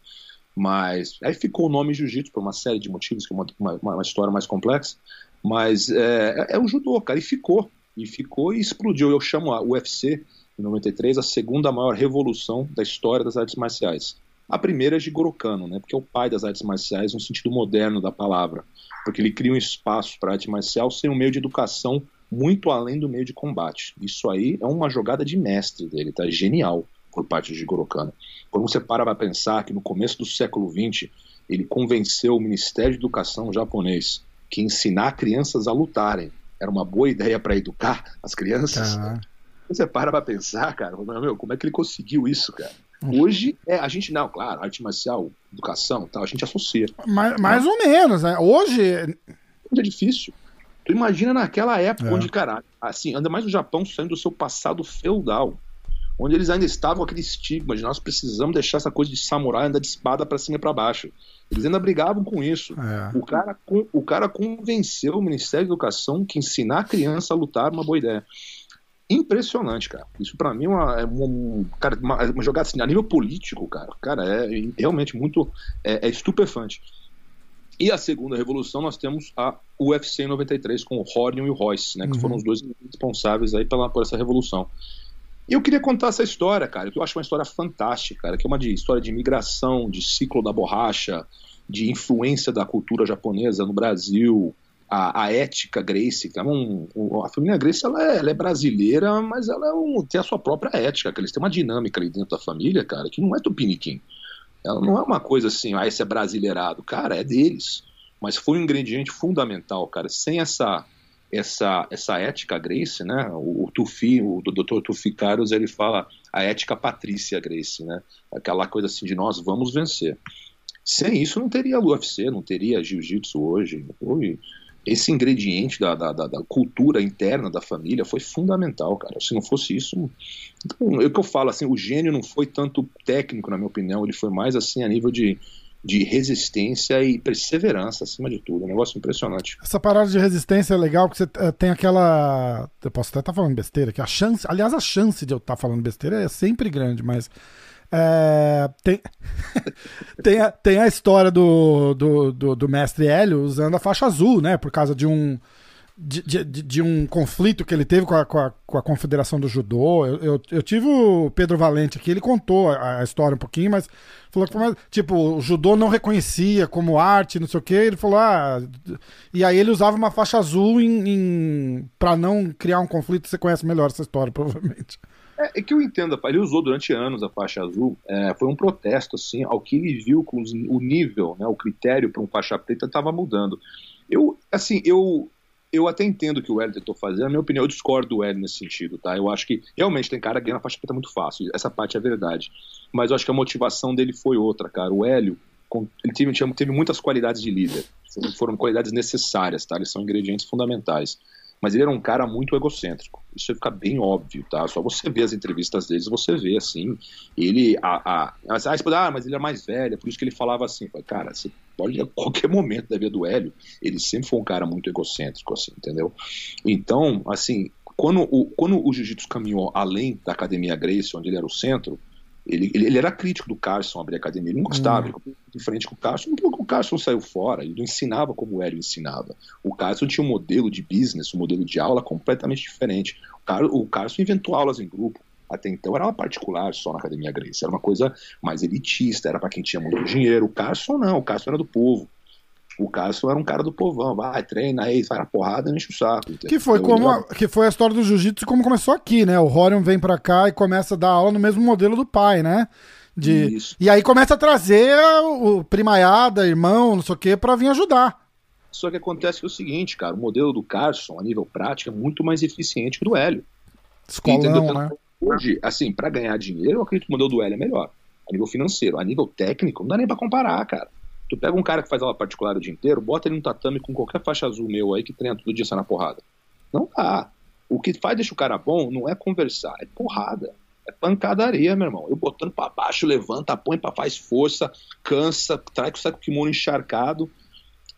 Mas aí ficou o nome jiu-jitsu por uma série de motivos, que é uma, uma, uma história mais complexa. Mas é, é, é, o judô, cara, e ficou. E ficou e explodiu. Eu chamo a UFC, em 93, a segunda maior revolução da história das artes marciais. A primeira é Jigoro Kano, né, porque é o pai das artes marciais no sentido moderno da palavra, porque ele cria um espaço para a arte marcial sem um meio de educação muito além do meio de combate. Isso aí é uma jogada de mestre dele, tá? Genial por parte de Jigoro Kano. Quando você para para pensar que no começo do século XX ele convenceu o Ministério de Educação japonês que ensinar crianças a lutarem era uma boa ideia para educar as crianças. Uhum. Você para para pensar, cara, meu, como é que ele conseguiu isso, cara? Hoje, é, a gente, não, claro, arte marcial, educação tal, a gente associa. Mais, mais ou menos, né? Hoje. Hoje é difícil. Tu imagina naquela época é. onde, cara, assim, anda mais o Japão saindo do seu passado feudal, onde eles ainda estavam com aquele estigma de nós precisamos deixar essa coisa de samurai andar de espada para cima e para baixo. Eles ainda brigavam com isso. É. O, cara, o cara convenceu o Ministério da Educação que ensinar a criança a lutar é uma boa ideia impressionante, cara. Isso para mim é uma, é uma, cara, uma, uma, jogada assim, a nível político, cara. Cara, é realmente muito é, é, estupefante. E a segunda revolução nós temos a UFC 93 com o Hornion e o Royce, né, que uhum. foram os dois responsáveis aí pela, por essa revolução. E eu queria contar essa história, cara, que eu acho uma história fantástica, cara, que é uma de, história de migração, de ciclo da borracha, de influência da cultura japonesa no Brasil, a, a ética Grace, que é um, a família Grace ela é, ela é, brasileira, mas ela é um, tem a sua própria ética, que eles têm uma dinâmica ali dentro da família, cara, que não é tupiniquim. Ela não é uma coisa assim, ah, esse é brasileirado. Cara, é deles. Mas foi um ingrediente fundamental, cara. Sem essa essa, essa ética Grace, né? O, o Tufi, o, o Dr. Tufi Caros, ele fala a ética Patrícia Grace, né? Aquela coisa assim de nós vamos vencer. Sem isso não teria UFC, não teria jiu-jitsu hoje. Foi, esse ingrediente da, da, da, da, cultura interna da família foi fundamental, cara. Se não fosse isso. Então, é o que eu falo, assim, o gênio não foi tanto técnico, na minha opinião, ele foi mais assim a nível de, de resistência e perseverança, acima de tudo. Um negócio impressionante. Essa parada de resistência é legal, porque você eh, tem aquela. Eu posso até estar tá falando besteira, que a chance. Aliás, a chance de eu estar tá falando besteira é sempre grande, mas É, tem, tem, a, tem a história do, do, do, do mestre Hélio usando a faixa azul, né? Por causa de um de, de, de, um conflito que ele teve com a, com a, com a Confederação do Judô. Eu, eu, eu, tive o Pedro Valente aqui, ele contou a, a história um pouquinho, mas falou que tipo, o judô não reconhecia como arte, não sei o que. Ele falou, ah. E aí ele usava uma faixa azul em, em para não criar um conflito. Você conhece melhor essa história, provavelmente. É, é, que eu entendo, ele usou durante anos a faixa azul, é, foi um protesto, assim, ao que ele viu com os, o nível, né, o critério para um faixa preta estava mudando. Eu, assim, eu, eu até entendo o que o Hélio tentou fazer, na minha opinião, eu discordo do Hélio nesse sentido, tá? Eu acho que realmente tem cara que ganha faixa preta muito fácil, essa parte é verdade. Mas eu acho que a motivação dele foi outra, cara. O Hélio, ele teve, teve muitas qualidades de líder, foram qualidades necessárias, tá? Eles são ingredientes fundamentais mas ele era um cara muito egocêntrico. Isso fica bem óbvio, tá? Só você ver as entrevistas deles, você vê assim. Ele. A, a, a, ah, mas ele é mais velho, é por isso que ele falava assim. Cara, você pode a qualquer momento da vida do Hélio, ele sempre foi um cara muito egocêntrico, assim, entendeu? Então, assim, quando o, quando o jiu-jitsu caminhou além da academia Grace, onde ele era o centro, ele, ele, era crítico do Carson abrir a academia, ele não gostava, hum. ele de frente com o Carson, o Carson saiu fora, ele não ensinava como o Hélio ensinava. O Carson tinha um modelo de business, um modelo de aula completamente diferente. O, Car o Carson inventou aulas em grupo. Até então era uma particular só na Academia Grace, era uma coisa mais elitista, era para quem tinha muito dinheiro. O Carson não, o Carson era do povo. O Cássio era um cara do povão, vai, treina aí, sai na porrada e enche o saco. Entendeu? Que foi, como a, que foi a história do jiu-jitsu como começou aqui, né? O Rorion vem pra cá e começa a dar aula no mesmo modelo do pai, né? De, Isso. E aí começa a trazer o primaiada, irmão, não sei o quê, pra vir ajudar. Só que acontece que é o seguinte, cara, o modelo do Carson, a nível prático, é muito mais eficiente que o do Hélio. Escolão, né? Hoje, assim, para ganhar dinheiro, eu acredito que o modelo do Hélio é melhor. A nível financeiro. A nível técnico, não dá nem pra comparar, cara. Tu pega um cara que faz aula particular o dia inteiro, bota ele no tatame com qualquer faixa azul meu aí que treina todo dia sai na porrada. Não dá. O que faz deixa o cara bom não é conversar, é porrada. É pancadaria, meu irmão. Eu botando para baixo, levanta, põe para faz força, cansa, traz com o kimono encharcado.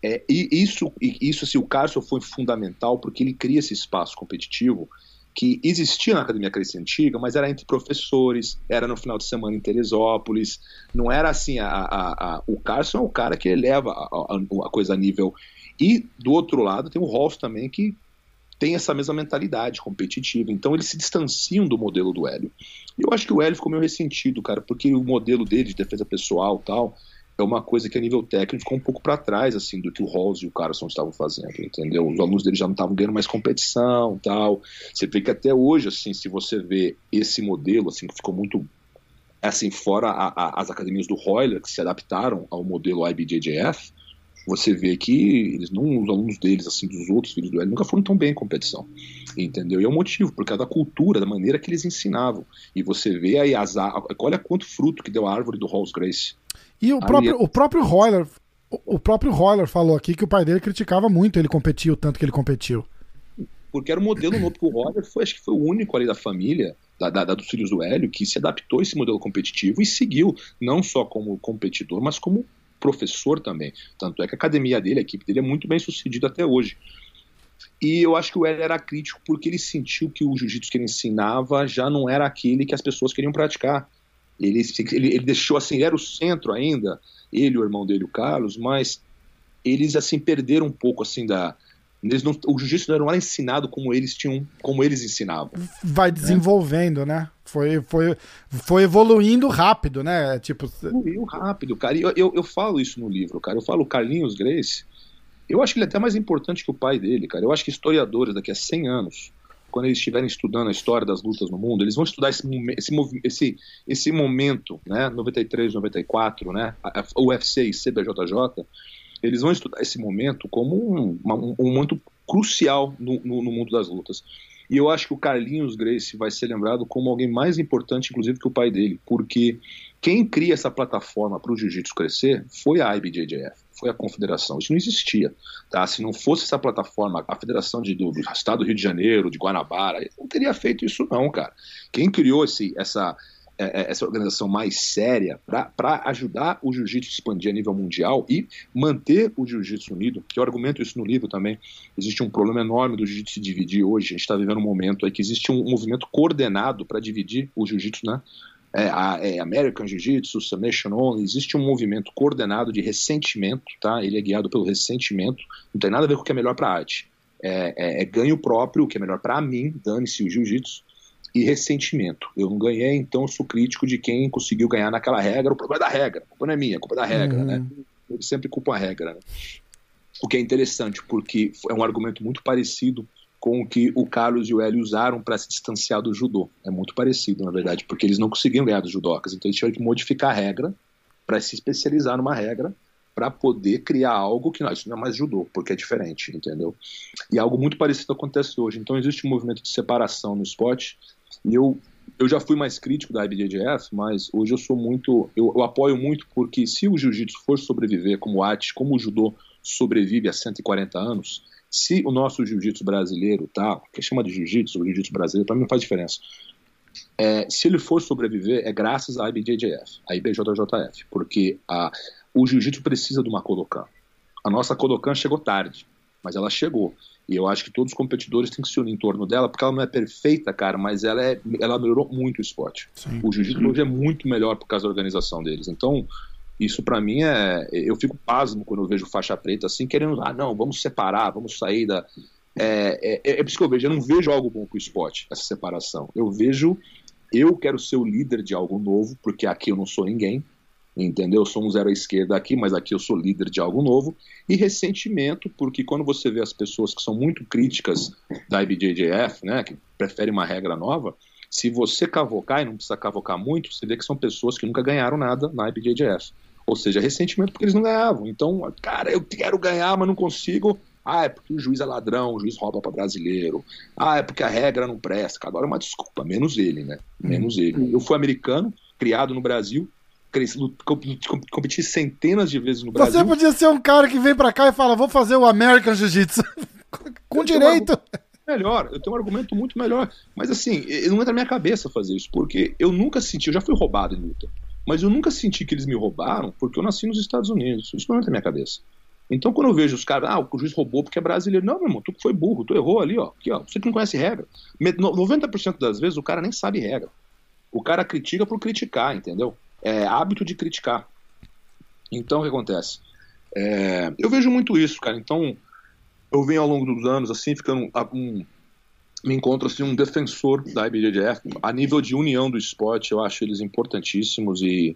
É, e isso, isso assim, o Carson foi fundamental porque ele cria esse espaço competitivo que existia na Academia Cresce Antiga, mas era entre professores, era no final de semana em Teresópolis, não era assim, a, a, a o Carson é o cara que eleva a, a, coisa a nível. E do outro lado tem o Rolf também, que tem essa mesma mentalidade competitiva, então eles se distanciam do modelo do Hélio. Eu acho que o Hélio ficou meio ressentido, cara, porque o modelo dele de defesa pessoal tal é uma coisa que a nível técnico ficou um pouco para trás assim do que o Rolls e o Carson estavam fazendo, entendeu? Os alunos dele já não estavam ganhando mais competição, tal. Você vê que até hoje assim, se você vê esse modelo assim que ficou muito assim fora a, a, as academias do Royler que se adaptaram ao modelo IBJJF, você vê que eles não, os alunos deles, assim, dos outros filhos do Hélio, nunca foram tão bem em competição. Entendeu? E é o um motivo, por causa da cultura, da maneira que eles ensinavam. E você vê aí as olha quanto fruto que deu a árvore do Rolls Grace. E o próprio, o próprio Royler, o próprio Royler falou aqui que o pai dele criticava muito ele competir o tanto que ele competiu. Porque era um modelo novo que o Royler foi, acho que foi o único ali da família, da, da, da, dos filhos do Hélio, que se adaptou a esse modelo competitivo e seguiu, não só como competidor, mas como professor também. Tanto é que a academia dele, a equipe dele é muito bem sucedida até hoje. E eu acho que o Hélio era crítico porque ele sentiu que o jiu-jitsu que ele ensinava já não era aquele que as pessoas queriam praticar. Ele, ele, ele deixou assim, era o centro ainda, ele, o irmão dele, o Carlos, mas eles assim perderam um pouco assim da, eles não, o jiu-jitsu não era ensinado como eles tinham, como eles ensinavam. Vai né? desenvolvendo, né? né? Foi, foi, foi evoluindo rápido, né? Tipo, evoluiu rápido, cara. E eu, eu, eu, falo isso no livro, cara. Eu falo Carlinhos Grace. Eu acho que ele é até mais importante que o pai dele, cara. Eu acho que historiadores daqui a 100 anos quando eles estiverem estudando a história das lutas no mundo, eles vão estudar esse, esse, esse, esse momento, né, 93, 94, né, a, a UFC e CBJJ, eles vão estudar esse momento como um, um, momento crucial no, no, no, mundo das lutas. E eu acho que o Carlinhos Grace vai ser lembrado como alguém mais importante, inclusive, que o pai dele, porque quem cria essa plataforma para o jiu-jitsu crescer foi a IBJJF foi a confederação. Isso não existia. Tá? Se não fosse essa plataforma, a Federação de, do, do, Estado do Rio de Janeiro, de Guanabara, não teria feito isso não, cara. Quem criou esse, essa, essa organização mais séria para ajudar o jiu-jitsu a expandir a nível mundial e manter o jiu-jitsu unido, que eu argumento isso no livro também, existe um problema enorme do jiu-jitsu se dividir hoje, a gente está vivendo um momento aí que existe um movimento coordenado para dividir o jiu-jitsu, né? é, é American Jiu-Jitsu, Submission Only, existe um movimento coordenado de ressentimento, tá? Ele é guiado pelo ressentimento, não tem nada a ver com o que é melhor para arte. É, é, é, ganho próprio, o que é melhor para mim, dane-se o jiu-jitsu, e ressentimento. Eu não ganhei, então eu sou crítico de quem conseguiu ganhar naquela regra. O problema é da regra, a culpa não é minha, a culpa é da regra, uhum. né? Eu sempre culpo a regra. Né? O que é interessante, porque é um argumento muito parecido com o que o Carlos e o Hélio usaram para se distanciar do judô. É muito parecido, na verdade, porque eles não conseguiam ganhar dos judocas, então eles tiveram que modificar a regra para se especializar numa regra para poder criar algo que não, isso não é mais judô, porque é diferente, entendeu? E algo muito parecido acontece hoje. Então existe um movimento de separação no esporte, e eu eu já fui mais crítico da IBJJF, mas hoje eu sou muito, eu, eu apoio muito porque se o jiu-jitsu for sobreviver como arte, como o judô sobrevive há 140 anos, se o nosso jiu-jitsu brasileiro, tá? Que chama de jiu-jitsu, jiu-jitsu brasileiro, para mim não faz diferença. É, se ele for sobreviver, é graças à IBJJF, à IBJJF, porque a, o jiu-jitsu precisa de uma Kodokan. A nossa Kodokan chegou tarde, mas ela chegou. E eu acho que todos os competidores têm que se unir em torno dela, porque ela não é perfeita, cara, mas ela, é, ela melhorou muito o esporte. Sim. O jiu-jitsu hoje é muito melhor por causa da organização deles. Então, isso para mim é. Eu fico pasmo quando eu vejo faixa preta assim, querendo, ah, não, vamos separar, vamos sair da. É, é, é por isso que eu vejo, eu não vejo algo bom com o esporte, essa separação. Eu vejo, eu quero ser o líder de algo novo, porque aqui eu não sou ninguém, entendeu? Eu sou um zero à esquerda aqui, mas aqui eu sou líder de algo novo. E ressentimento, porque quando você vê as pessoas que são muito críticas da IBJJF, né, que preferem uma regra nova, se você cavocar, e não precisa cavocar muito, você vê que são pessoas que nunca ganharam nada na IBJJF. Ou seja, ressentimento porque eles não ganhavam. Então, cara, eu quero ganhar, mas não consigo. Ah, é porque o juiz é ladrão, o juiz rouba para brasileiro. Ah, é porque a regra não presta. Cada hora é uma desculpa, menos ele, né? Menos ele. Eu fui americano, criado no Brasil, competi centenas de vezes no Brasil. Você podia ser um cara que vem para cá e fala, vou fazer o American Jiu-Jitsu. Com eu direito. Um melhor, eu tenho um argumento muito melhor. Mas assim, não entra na minha cabeça fazer isso, porque eu nunca senti, eu já fui roubado em luta. Mas eu nunca senti que eles me roubaram porque eu nasci nos Estados Unidos. Isso não entra na minha cabeça. Então, quando eu vejo os caras, ah, o juiz roubou porque é brasileiro. Não, meu irmão, tu foi burro, tu errou ali, ó. Aqui, ó. Você que não conhece regra. 90% das vezes o cara nem sabe regra. O cara critica por criticar, entendeu? É hábito de criticar. Então, o que acontece? É, eu vejo muito isso, cara. Então, eu venho ao longo dos anos, assim, ficando um, me encontro assim, um defensor da IBJJF. A nível de união do esporte, eu acho eles importantíssimos e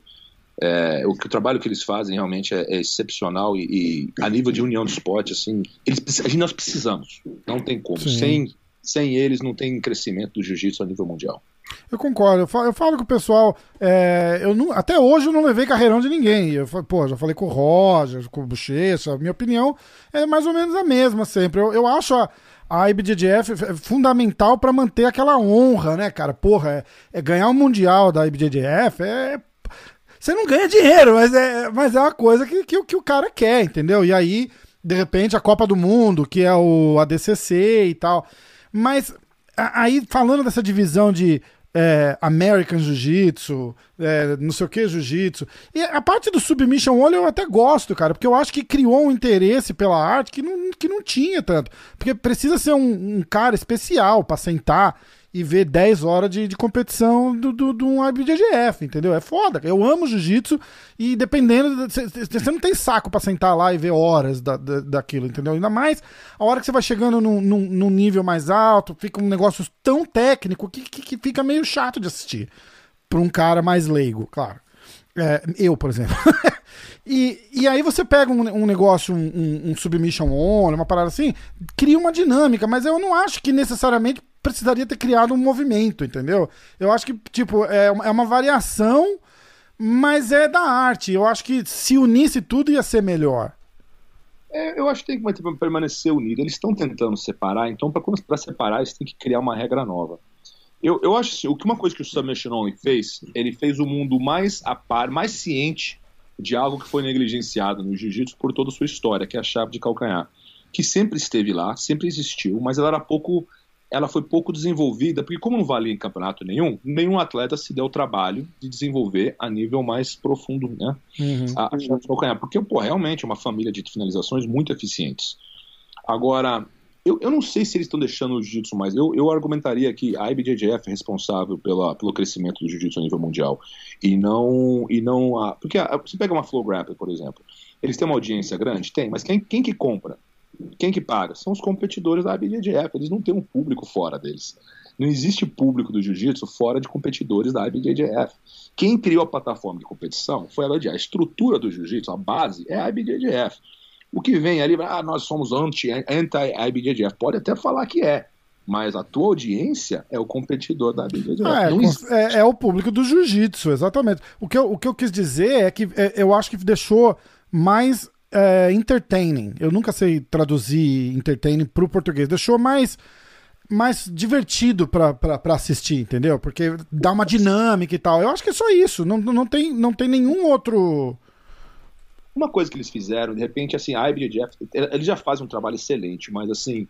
é, o, o trabalho que eles fazem realmente é, é excepcional e, e, a nível de união do esporte, assim, eles, a gente, nós precisamos, não tem como. Sem, sem eles não tem crescimento do jiu-jitsu a nível mundial. Eu concordo. Eu falo, eu falo com o pessoal. É, eu não, até hoje eu não levei carreirão de ninguém. Eu, pô, já falei com o Roger, com o Bochecha. Minha opinião é mais ou menos a mesma sempre. Eu, eu acho a, a IBJJF é fundamental para manter aquela honra, né, cara? Porra, é, é ganhar o um Mundial da IBJJF é. Você não ganha dinheiro, mas é, mas é uma coisa que, que, que o cara quer, entendeu? E aí, de repente, a Copa do Mundo, que é o ADCC e tal. Mas aí, falando dessa divisão de é, American Jiu-Jitsu, é, não sei o que Jiu-Jitsu. E a parte do Submission Only eu até gosto, cara, porque eu acho que criou um interesse pela arte que não, que não tinha tanto. Porque precisa ser um, um cara especial para sentar e ver 10 horas de, de competição do, do, do um IBJJF, entendeu? É foda. Eu amo jiu-jitsu e dependendo. Você não tem saco para sentar lá e ver horas da, da, daquilo, entendeu? Ainda mais a hora que você vai chegando num, num, num nível mais alto, fica um negócio tão técnico que, que, que fica meio chato de assistir. Pra um cara mais leigo, claro. É, eu, por exemplo. e, e aí você pega um, um negócio, um, um, submission on, uma parada assim, cria uma dinâmica, mas eu não acho que necessariamente precisaria ter criado um movimento, entendeu? Eu acho que, tipo, é, é uma variação, mas é da arte. Eu acho que se unisse tudo ia ser melhor. É, eu acho que tem que permanecer unido. Eles estão tentando separar, então para separar eles têm que criar uma regra nova. Eu, eu acho assim, uma coisa que o Submission Only fez, ele fez o mundo mais a par, mais ciente de algo que foi negligenciado no jiu-jitsu por toda a sua história, que é a chave de calcanhar, que sempre esteve lá, sempre existiu, mas ela era pouco ela foi pouco desenvolvida, porque como não valia em campeonato nenhum, nenhum atleta se deu o trabalho de desenvolver a nível mais profundo, né? Uhum. A, a chave de calcanhar, porque pô, realmente é uma família de finalizações muito eficientes. Agora, Eu, eu não sei se eles estão deixando o jiu-jitsu mais. Eu, eu argumentaria que a IBJJF é responsável pela, pelo crescimento do jiu-jitsu a nível mundial. E não. E não a, porque a, você pega uma Flow Grappler, por exemplo. Eles têm uma audiência grande? Tem, mas quem, quem que compra? Quem que paga? São os competidores da IBJJF. Eles não têm um público fora deles. Não existe público do jiu-jitsu fora de competidores da IBJJF. Quem criou a plataforma de competição foi a A estrutura do jiu-jitsu, a base, é a IBJJF. O que vem ali, ah, nós somos anti-IBJJF. Pode até falar que é, mas a tua audiência é o competidor da IBJJF. É, é, é, o público do jiu-jitsu, exatamente. O que, eu, o que eu quis dizer é que é, eu acho que deixou mais é, entertaining. Eu nunca sei traduzir entertaining para o português. Deixou mais mais divertido para assistir, entendeu? Porque dá uma dinâmica e tal. Eu acho que é só isso. Não, não, tem, não tem nenhum outro. Uma coisa que eles fizeram, de repente, assim, a IBJJF, eles já fazem um trabalho excelente, mas assim,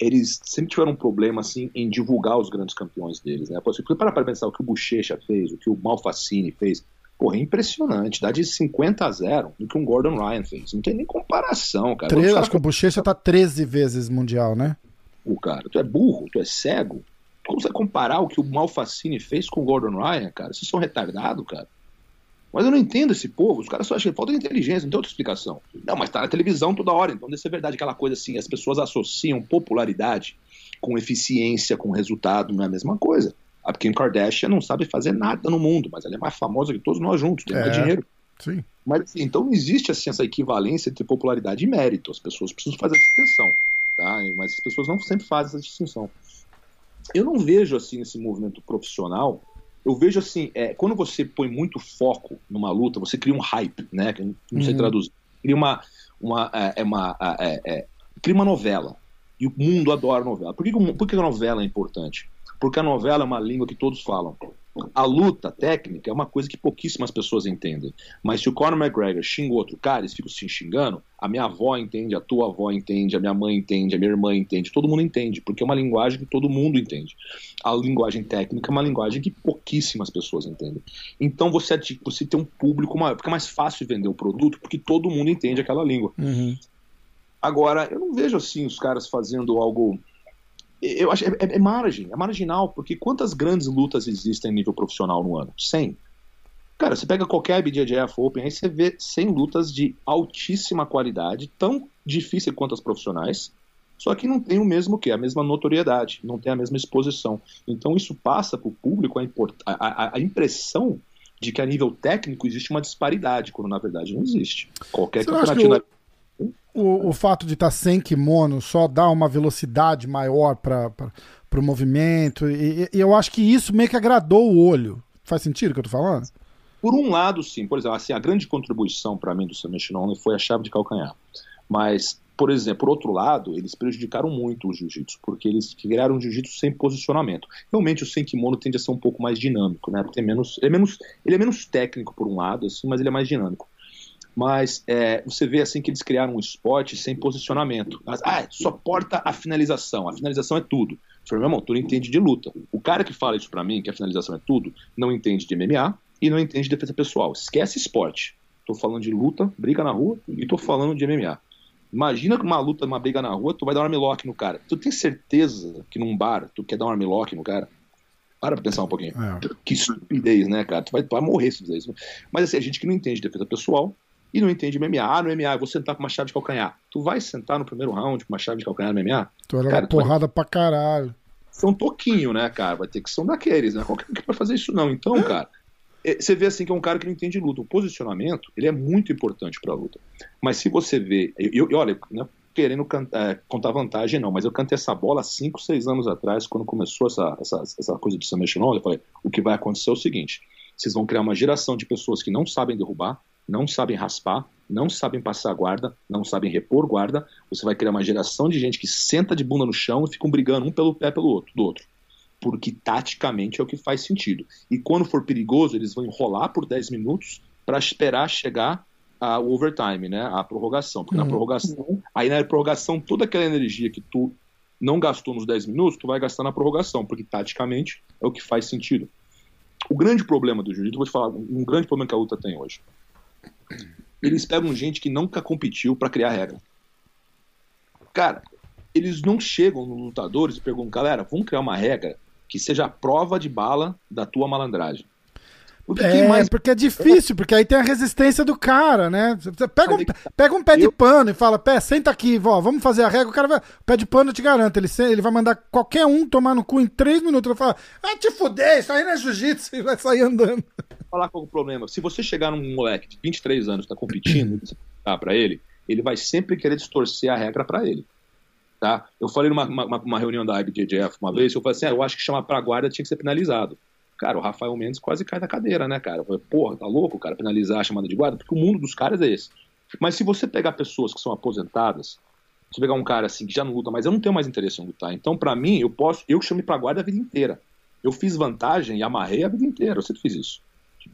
eles sempre tiveram um problema assim em divulgar os grandes campeões deles, né? Porque para para pensar o que o Bochecha fez, o que o Malfacini fez, Porra, é impressionante. Dá de 50 a 0 do que um Gordon Ryan fez. Não tem nem comparação, cara. Tre acho que o Bochecha tá 13 vezes mundial, né? O cara, tu é burro, tu é cego. Como você comparar o que o Malfacini fez com o Gordon Ryan, cara? Vocês são retardados, cara. Mas eu não entendo esse povo. Os caras só acham que falta de inteligência, não tem outra explicação. Não, mas tá na televisão toda hora. Então deve ser verdade aquela coisa assim, as pessoas associam popularidade com eficiência, com resultado, não é a mesma coisa. A Kim Kardashian não sabe fazer nada no mundo, mas ela é mais famosa que todos nós juntos, tem mais é, dinheiro. Sim. Mas assim, então não existe assim, essa equivalência entre popularidade e mérito. As pessoas precisam fazer essa distinção. Tá? Mas as pessoas não sempre fazem essa distinção. Eu não vejo assim esse movimento profissional. Eu vejo assim, é, quando você põe muito foco numa luta, você cria um hype, né? Não sei uhum. traduzir. Cria uma, uma, é, é uma é, é, cria uma novela. E o mundo adora novela. Por que, por que a novela é importante? porque a novela é uma língua que todos falam. A luta técnica é uma coisa que pouquíssimas pessoas entendem. Mas se o Conor McGregor xinga outro cara, eles ficam se xingando, a minha avó entende, a tua avó entende, a minha mãe entende, a minha irmã entende, todo mundo entende, porque é uma linguagem que todo mundo entende. A linguagem técnica é uma linguagem que pouquíssimas pessoas entendem. Então você, você tem um público maior, fica mais fácil vender o produto porque todo mundo entende aquela língua. Uhum. Agora, eu não vejo assim os caras fazendo algo eu acho é, é, é, margem, é marginal, porque quantas grandes lutas existem a nível profissional no ano? 100. Cara, você pega qualquer IBJJF Open, aí você vê 100 lutas de altíssima qualidade, tão difícil quanto as profissionais, só que não tem o mesmo que a mesma notoriedade, não tem a mesma exposição. Então isso passa para o público a, a, a, impressão de que a nível técnico existe uma disparidade, quando na verdade não existe. Qualquer campeonato o, o fato de estar tá sem kimono só dá uma velocidade maior para o movimento. E, e, eu acho que isso meio que agradou o olho. Faz sentido o que eu tô falando? Por um lado, sim. Por exemplo, assim, a grande contribuição para mim do Submission foi a chave de calcanhar. Mas, por exemplo, por outro lado, eles prejudicaram muito o jiu-jitsu, porque eles criaram um jiu-jitsu sem posicionamento. Realmente o sem kimono tende a ser um pouco mais dinâmico, né? Tem menos, ele, é menos, ele é menos técnico por um lado, assim, mas ele é mais dinâmico mas é, você vê assim que eles criaram um esporte sem posicionamento. Mas, ah, só porta a finalização. A finalização é tudo. Falei, meu irmão, tu não entende de luta. O cara que fala isso para mim, que a finalização é tudo, não entende de MMA e não entende de defesa pessoal. Esquece esporte. Tô falando de luta, briga na rua e tô falando de MMA. Imagina uma luta, uma briga na rua, tu vai dar um armlock no cara. Tu tem certeza que num bar tu quer dar um armlock no cara? Para pra pensar um pouquinho. É. Que estupidez, né, cara? Tu vai, vai morrer se fizer isso. Mas assim, a gente que não entende defesa pessoal, e não entende MMA. Ah, no MMA eu vou sentar com uma chave de calcanhar. Tu vai sentar no primeiro round com uma chave de calcanhar no MMA? Tu era cara, porrada vai... pra caralho. São toquinho, né, cara? Vai ter que ser um daqueles, né? Qualquer um que pode fazer isso não. Então, cara, é, você vê assim que é um cara que não entende luta. O posicionamento, ele é muito importante pra luta. Mas se você vê... Eu, eu olha, não é querendo cantar, é, contar vantagem não, mas eu cantei essa bola 5, 6 anos atrás, quando começou essa, essa, essa coisa de Submission eu falei, o que vai acontecer é o seguinte, vocês vão criar uma geração de pessoas que não sabem derrubar, não sabem raspar, não sabem passar guarda, não sabem repor guarda. Você vai criar uma geração de gente que senta de bunda no chão e ficam brigando um pelo pé pelo outro, do outro. Porque taticamente é o que faz sentido. E quando for perigoso, eles vão enrolar por 10 minutos para esperar chegar o overtime, né? A prorrogação. Porque uhum. na prorrogação, aí na prorrogação, toda aquela energia que tu não gastou nos 10 minutos, tu vai gastar na prorrogação, porque taticamente é o que faz sentido. O grande problema do jiu-jitsu, vou te falar, um grande problema que a luta tem hoje eles pegam gente que nunca competiu para criar regra. Cara, eles não chegam nos lutadores e perguntam, galera, vamos criar uma regra que seja a prova de bala da tua malandragem. Porque é, mais... porque é difícil, porque aí tem a resistência do cara, né? Você pega um, pega um pé de pano e fala, pé, senta aqui, vó, vamos fazer a regra. O cara vai. Pé de pano, eu te garanto, ele, ele vai mandar qualquer um tomar no cu em três minutos. Ele vai falar, ah, te fuder, isso aí não é jiu-jitsu, e vai sair andando. Falar qual é o problema. Se você chegar num moleque de 23 anos, tá competindo, tá pra ele, ele vai sempre querer distorcer a regra para ele. Tá? Eu falei numa uma, uma reunião da IBJJF uma vez, eu falei assim, ah, eu acho que chamar pra guarda tinha que ser penalizado. Cara, o Rafael Mendes quase cai da cadeira, né, cara? Eu falei, porra, tá louco, cara, penalizar a chamada de guarda? Porque o mundo dos caras é esse. Mas se você pegar pessoas que são aposentadas, se pegar um cara assim que já não luta, mas eu não tenho mais interesse em lutar. Então, para mim, eu posso, eu chamo pra guarda a vida inteira. Eu fiz vantagem e amarrei a vida inteira. Eu sempre fiz isso.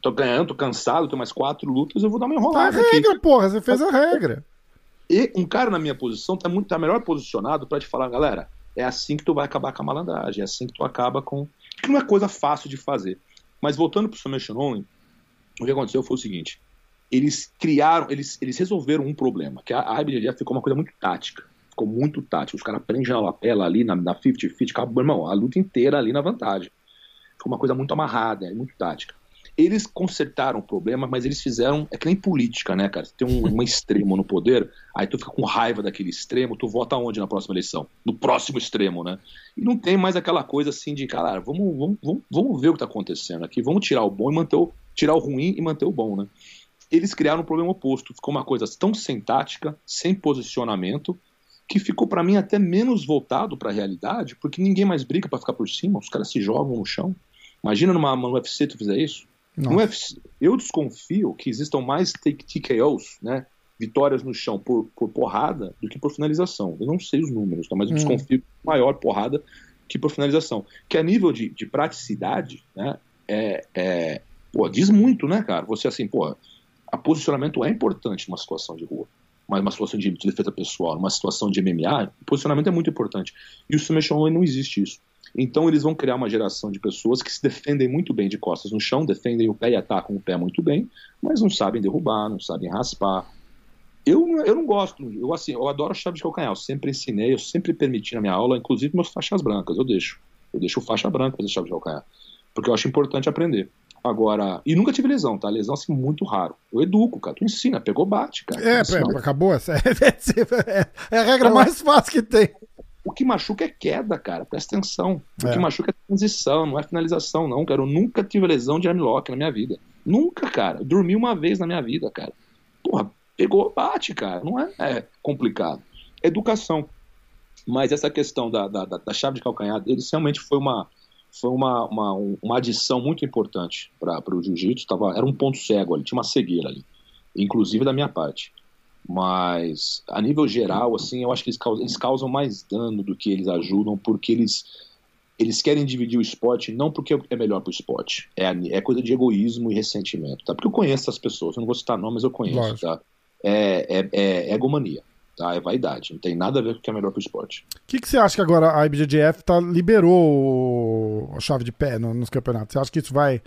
Tô ganhando, tô cansado, tenho mais quatro lutas, eu vou dar uma enrolada. Tá a regra, aqui. porra, você fez a regra. E um cara na minha posição tá muito tá melhor posicionado para te falar, galera, é assim que tu vai acabar com a malandragem, é assim que tu acaba com. Que não é coisa fácil de fazer. Mas voltando pro Submission Only, o que aconteceu foi o seguinte: eles criaram, eles, eles resolveram um problema, que a, a IBJJF ficou uma coisa muito tática. Ficou muito tática. Os caras prendem a lapela ali na, na 50-50, acabou, irmão, a luta inteira ali na vantagem. Ficou uma coisa muito amarrada, muito tática. Eles consertaram o problema, mas eles fizeram. É que nem política, né, cara? Você tem um, um extremo no poder, aí tu fica com raiva daquele extremo, tu vota onde na próxima eleição? No próximo extremo, né? E não tem mais aquela coisa assim de, cara, vamos, vamos, vamos, vamos ver o que tá acontecendo aqui, vamos tirar o bom e manter o. tirar o ruim e manter o bom, né? Eles criaram um problema oposto. Ficou uma coisa tão sem tática, sem posicionamento, que ficou para mim até menos voltado para a realidade, porque ninguém mais briga para ficar por cima, os caras se jogam no chão. Imagina numa, numa UFC tu fizer isso. No UFC, eu desconfio que existam mais TKOs, né, vitórias no chão por, por porrada do que por finalização. Eu não sei os números, tá, mas eu hum. desconfio maior porrada que por finalização. Que a nível de, de praticidade, né, é, é, pô, diz muito, né, cara? Você assim, pô, a posicionamento é importante numa situação de rua, mas uma situação de, de defesa pessoal, numa situação de MMA, posicionamento é muito importante. E o Submission não existe isso. Então eles vão criar uma geração de pessoas que se defendem muito bem de costas no chão, defendem o pé e atacam o pé muito bem, mas não sabem derrubar, não sabem raspar. Eu, eu não gosto, eu assim, eu adoro chave de calcanhar, eu sempre ensinei, eu sempre permiti na minha aula, inclusive meus faixas brancas, eu deixo. Eu deixo faixa branca fazer chave de calcanhar, porque eu acho importante aprender. Agora, e nunca tive lesão, tá? Lesão assim muito raro. Eu educo, cara. Tu ensina, pegou, bate, cara. É, é acabou. É, é, a regra mais fácil que tem. O que machuca é queda, cara. Presta atenção. O é. que machuca é transição, não é finalização, não, cara. Eu nunca tive lesão de armlock na minha vida. Nunca, cara. Eu dormi uma vez na minha vida, cara. Porra, pegou, bate, cara. Não é, é complicado. Educação. Mas essa questão da, da, da chave de calcanhar deles realmente foi uma, foi uma, uma, uma adição muito importante para o jiu-jitsu. Era um ponto cego ali, tinha uma cegueira ali, inclusive da minha parte. Mas a nível geral, assim, eu acho que eles causam, eles causam mais dano do que eles ajudam, porque eles eles querem dividir o esporte não porque é melhor para o esporte, é, é coisa de egoísmo e ressentimento, tá? Porque eu conheço essas pessoas, eu não vou citar nomes, mas eu conheço, Lógico. tá? É, é, é, egomania, tá? É vaidade, não tem nada a ver com o que é melhor para o esporte. O que, que você acha que agora a IBJJF tá, liberou a chave de pé no, nos campeonatos? Você acha que isso vai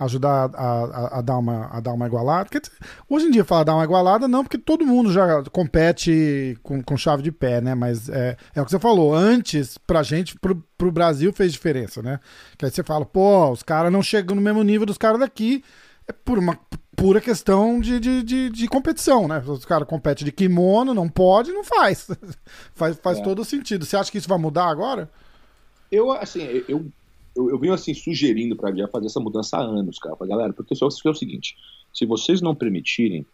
ajudar a, a, a, dar, uma, a dar uma igualada. Porque, hoje em dia, falar dar uma igualada, não, porque todo mundo já compete com, com chave de pé, né? Mas é, é o que você falou. Antes, pra gente, pro, pro Brasil fez diferença, né? Que aí você fala, pô, os caras não chegam no mesmo nível dos caras daqui. É por uma pura questão de, de, de, de competição, né? Os caras competem de kimono, não pode, não faz. faz faz é. todo sentido. Você acha que isso vai mudar agora? Eu, assim, eu eu, eu venho assim sugerindo para já fazer essa mudança há anos, cara. Pra galera, porque só é o seguinte: se vocês não permitirem,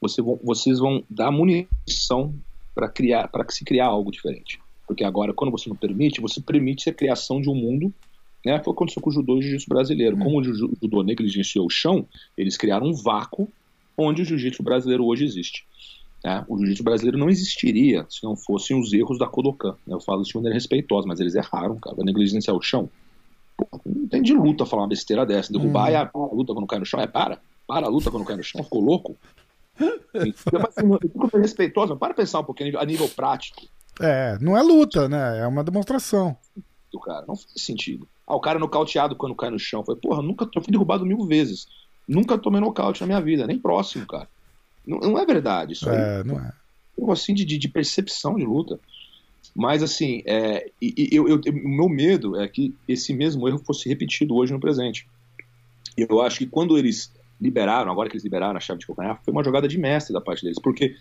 você vocês vão dar munição para criar, para se criar algo diferente. Porque agora, quando você não permite, você permite a criação de um mundo né, foi o que aconteceu com o judô e o jiu-jitsu brasileiro. Hum. Como o judô negligenciou o chão, eles criaram um vácuo onde o jiu-jitsu brasileiro hoje existe. Né? O jiu-jitsu brasileiro não existiria se não fossem os erros da Kodokan. Né? Eu falo isso de maneira respeitosa, mas eles erraram, cara. Negligenciar o chão. Não tem de luta falar uma besteira dessa. Derrubar hum. é a luta quando cai no chão. É para. Para a luta quando cai no chão. Ficou louco? Fico respeitoso. Para pensar um pouquinho a nível prático. É, não é luta, né? É uma demonstração. Do cara, não faz sentido. Ah, o cara nocauteado quando cai no chão. Foi, porra, nunca eu fui derrubado mil vezes. Nunca tomei nocaute na minha vida, nem próximo, cara. Não, não é verdade isso é, aí. É, não é. Um assim de, de percepção de luta. Mas, assim, é, eu, eu, o meu medo é que esse mesmo erro fosse repetido hoje no presente. Eu acho que quando eles liberaram, agora que eles liberaram a chave de calcanhar, foi uma jogada de mestre da parte deles, porque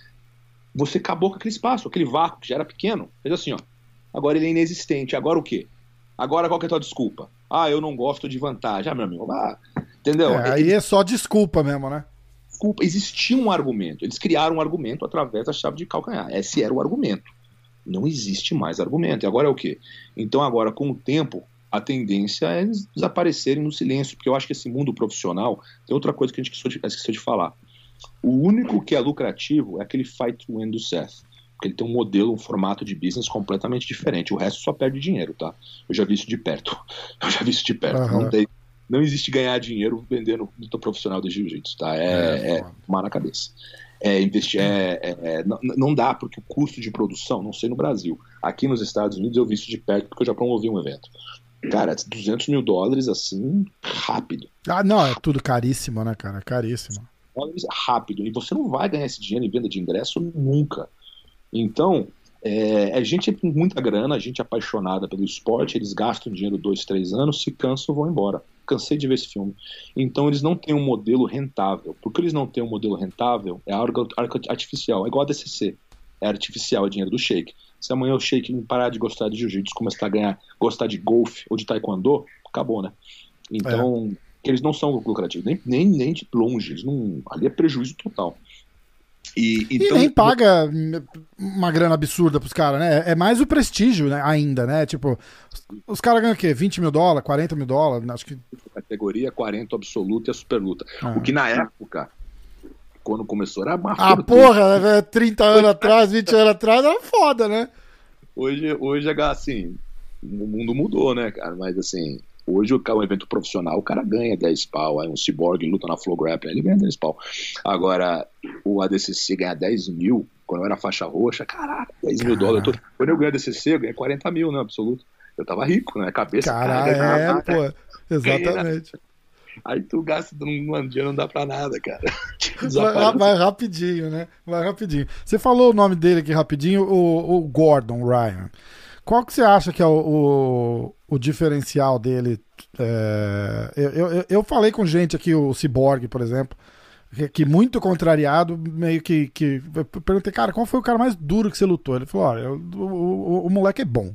você acabou com aquele espaço, aquele vácuo que já era pequeno, fez assim, ó. Agora ele é inexistente. Agora o quê? Agora qual que é a tua desculpa? Ah, eu não gosto de vantagem. Ah, meu amigo, ah, entendeu? É, aí é só desculpa mesmo, né? Desculpa, existia um argumento. Eles criaram um argumento através da chave de calcanhar. Esse era o argumento. Não existe mais argumento. E agora é o quê? Então, agora, com o tempo, a tendência é eles desaparecerem no silêncio, porque eu acho que esse mundo profissional tem outra coisa que a gente esqueceu de falar. O único que é lucrativo é aquele fight to win do Seth. Porque ele tem um modelo, um formato de business completamente diferente. O resto só perde dinheiro, tá? Eu já vi isso de perto. Eu já vi isso de perto. Uhum. Não, tem, não existe ganhar dinheiro vendendo luta profissional de jiu-jitsu, tá? É, é, é tomar na cabeça. É, investir, é, é, é, não, não dá, porque o custo de produção, não sei no Brasil. Aqui nos Estados Unidos eu vi isso de perto porque eu já promovi um evento. Cara, 200 mil dólares assim, rápido. Ah, não, é tudo caríssimo, né, cara? Caríssimo. Rápido. E você não vai ganhar esse dinheiro em venda de ingresso nunca. Então, é, é gente com muita grana, gente apaixonada pelo esporte, eles gastam dinheiro dois, três anos, se cansam vão embora. Cansei de ver esse filme. Então eles não têm um modelo rentável. Porque eles não têm um modelo rentável, é algo artificial, é igual a DCC. É artificial, é dinheiro do shake. Se amanhã o shake parar de gostar de jiu-jitsu, começar a ganhar, gostar de golfe ou de taekwondo, acabou, né? Então, é. eles não são lucrativos, nem, nem, nem de longe. Eles não, ali é prejuízo total. E, então, e nem paga uma grana absurda pros caras, né? É mais o prestígio né? ainda, né? Tipo, os caras ganham o quê? 20 mil dólares, 40 mil dólares? Acho que. Categoria 40 absoluta e a super luta. Ah. O que na época, quando começou, era uma Ah, porra, 30 né? anos atrás, 20 anos atrás, era foda, né? Hoje, hoje é assim, o mundo mudou, né, cara? Mas assim, Hoje, o um evento profissional, o cara ganha 10 pau. Aí um cyborg luta na Flow Grappling, ele ganha 10 pau. Agora, o ADCC ganha 10 mil, quando eu era faixa roxa, caraca, 10 mil dólares. Eu tô... Quando eu ganhei ADCC, eu ganhei 40 mil, né, absoluto. Eu tava rico, né? Cabeça, cara, é, pô, exatamente. Aí tu gasta num dia não dá pra nada, cara. Vai, vai, rapidinho, né? Vai rapidinho. Você falou o nome dele aqui rapidinho, o, o Gordon Ryan. Qual que você acha que é o, o, o diferencial dele? É, eu, eu, eu, falei com gente aqui, o Cyborg, por exemplo, que, muito contrariado, meio que, que. perguntei, cara, qual foi o cara mais duro que você lutou? Ele falou: olha, o, o, o moleque é bom.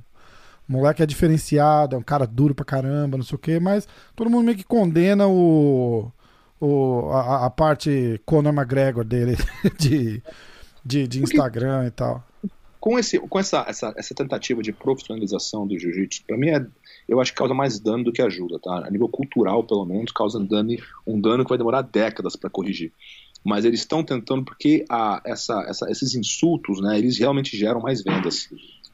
O moleque é diferenciado, é um cara duro pra caramba, não sei o quê, mas todo mundo meio que condena o, o, a, a parte Conor McGregor dele de, de, de Instagram e tal com, esse, com essa, essa, essa tentativa de profissionalização do jiu-jitsu, para mim, é, eu acho que causa mais dano do que ajuda, tá? A nível cultural, pelo menos, causa um dano, um dano que vai demorar décadas para corrigir. Mas eles estão tentando porque a, essa, essa, esses insultos, né, eles realmente geram mais vendas.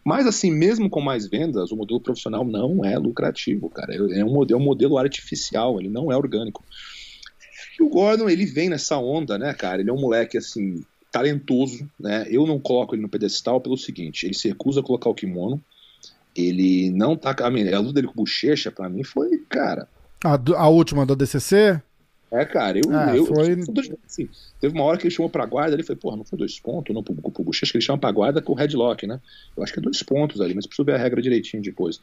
Mas assim, mesmo com mais vendas, o modelo profissional não é lucrativo, cara. É um modelo, é um modelo artificial, ele não é orgânico. E o Gordon, ele vem nessa onda, né, cara? Ele é um moleque assim talentoso, né? Eu não coloco ele no pedestal pelo seguinte: ele se recusa a colocar o kimono, ele não tá. A, minha, a luta dele com bochecha, pra mim, foi, cara. A, a última da DCC? É, cara, eu. É, eu foi... assim, teve uma hora que ele chamou pra guarda, ele foi, porra, não foi dois pontos, não pro, pro bochecha, que ele chama pra guarda com o headlock, né? Eu acho que é dois pontos ali, mas preciso ver a regra direitinho depois.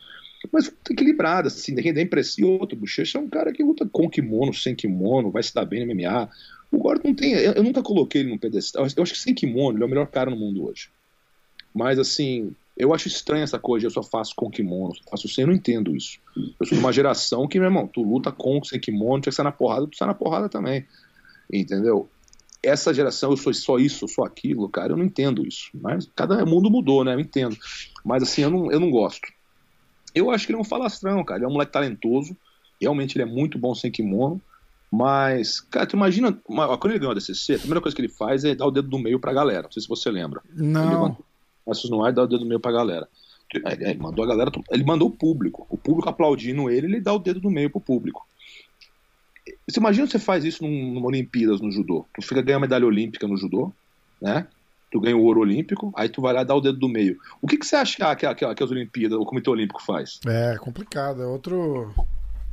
Mas equilibrada, assim, dá impressão. E outro, bochecha é um cara que luta com kimono, sem kimono, vai se dar bem no MMA. O Gordon não tem. Eu, eu, nunca coloquei ele no pedestal. Eu acho que sem kimono ele é o melhor cara no mundo hoje. Mas assim, eu acho estranha essa coisa. Eu só faço com kimono, só faço sem. Eu não entendo isso. Eu sou de uma geração que, meu irmão, tu luta com sem kimono, tinha que sair na porrada, tu sai na porrada também. Entendeu? Essa geração, eu sou só isso, eu sou aquilo, cara, eu não entendo isso. Mas cada mundo mudou, né? Eu entendo. Mas assim, eu não, eu não gosto. Eu acho que ele é um falastrão, cara. Ele é um moleque talentoso. Realmente ele é muito bom sem kimono. Mas, cara, tu imagina, quando ele ganhou a DCC, a primeira coisa que ele faz é dar o dedo do meio pra galera. Não sei se você lembra. Não. Ele no ar e dá o dedo do meio pra galera. Ele mandou a galera, ele mandou o público. O público aplaudindo ele, ele dá o dedo do meio pro público. Você imagina você faz isso num, numa Olimpíadas no judô. Tu fica ganhando medalha olímpica no judô, né? Tu ganha o ouro olímpico, aí tu vai lá dar o dedo do meio. O que, que você acha que, que, que as Olimpíadas, o Comitê Olímpico faz? É complicado, é outro.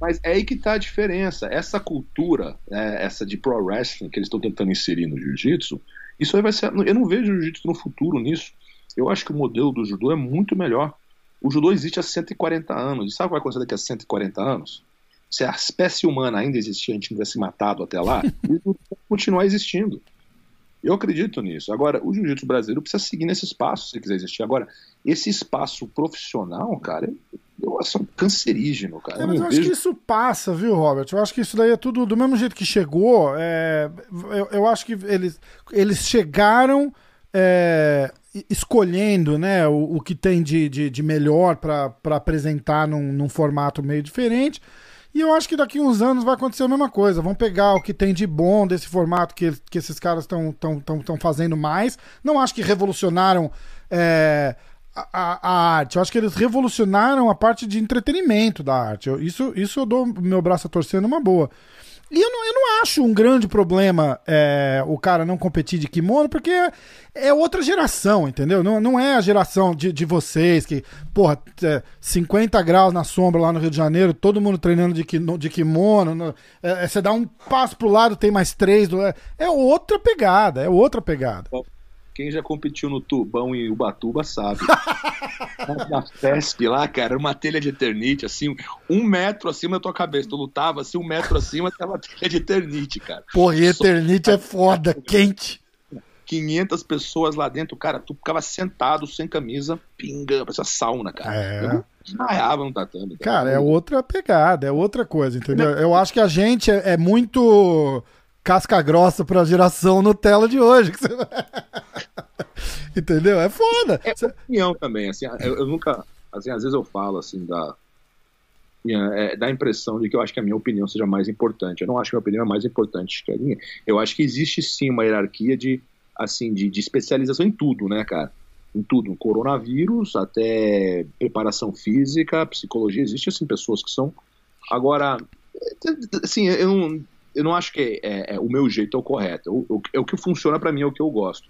Mas é aí que tá a diferença. Essa cultura, né, essa de pro wrestling que eles estão tentando inserir no jiu-jitsu, isso aí vai ser. Eu não vejo jiu-jitsu no futuro nisso. Eu acho que o modelo do judô é muito melhor. O judô existe há 140 anos. E sabe o que vai acontecer daqui a 140 anos? Se a espécie humana ainda existir, a gente não tivesse matado até lá, o judô vai continuar existindo. Eu acredito nisso. Agora, o jiu-jitsu brasileiro precisa seguir nesse espaço se quiser existir. Agora, esse espaço profissional, cara, eu acho um cancerígeno, cara. É, mas eu, eu acho que isso passa, viu, Robert? Eu acho que isso daí é tudo do mesmo jeito que chegou. É, eu, eu, acho que eles, eles chegaram é, escolhendo né, o, o, que tem de, de, de melhor para apresentar num, num formato meio diferente. E eu acho que daqui uns anos vai acontecer a mesma coisa. Vão pegar o que tem de bom desse formato que, que esses caras estão tão, tão, tão fazendo mais. Não acho que revolucionaram é, a, a, arte. Eu acho que eles revolucionaram a parte de entretenimento da arte. Eu, isso, isso eu dou meu braço a torcer numa boa. E eu não, eu não acho um grande problema é, o cara não competir de kimono, porque é, outra geração, entendeu? Não, não é a geração de, de vocês que, porra, é, 50 graus na sombra lá no Rio de Janeiro, todo mundo treinando de, de kimono. No, é, é, você dá um passo pro lado, tem mais três. É, é outra pegada, é outra pegada. Quem já competiu no Tubão e Ubatuba sabe. Na FESP lá, cara, uma telha de eternite, assim, um metro acima da tua cabeça. Tu lutava, assim, um metro acima, tava telha de eternite, cara. Porra, e eternite Só... é foda, quente. 500 pessoas lá dentro, cara, tu ficava sentado, sem camisa, pingando, parecia sauna, cara. É. Desmaiava no tatame. Cara. cara, é outra pegada, é outra coisa, entendeu? Eu acho que a gente é, é muito casca grossa pra geração Nutella de hoje. Entendeu? É foda. É opinião também, assim, eu, eu, nunca, assim, às vezes eu falo, assim, da, é, dá a impressão de que eu acho que a minha opinião seja mais importante. Eu não acho que a minha opinião é mais importante que a minha. Eu acho que existe sim uma hierarquia de, assim, de, de especialização em tudo, né, cara? Em tudo, coronavírus, até preparação física, psicologia, existe assim pessoas que são. Agora, assim, eu não, eu não acho que é, é, o meu jeito é o correto. é o que funciona para mim, é o que eu gosto.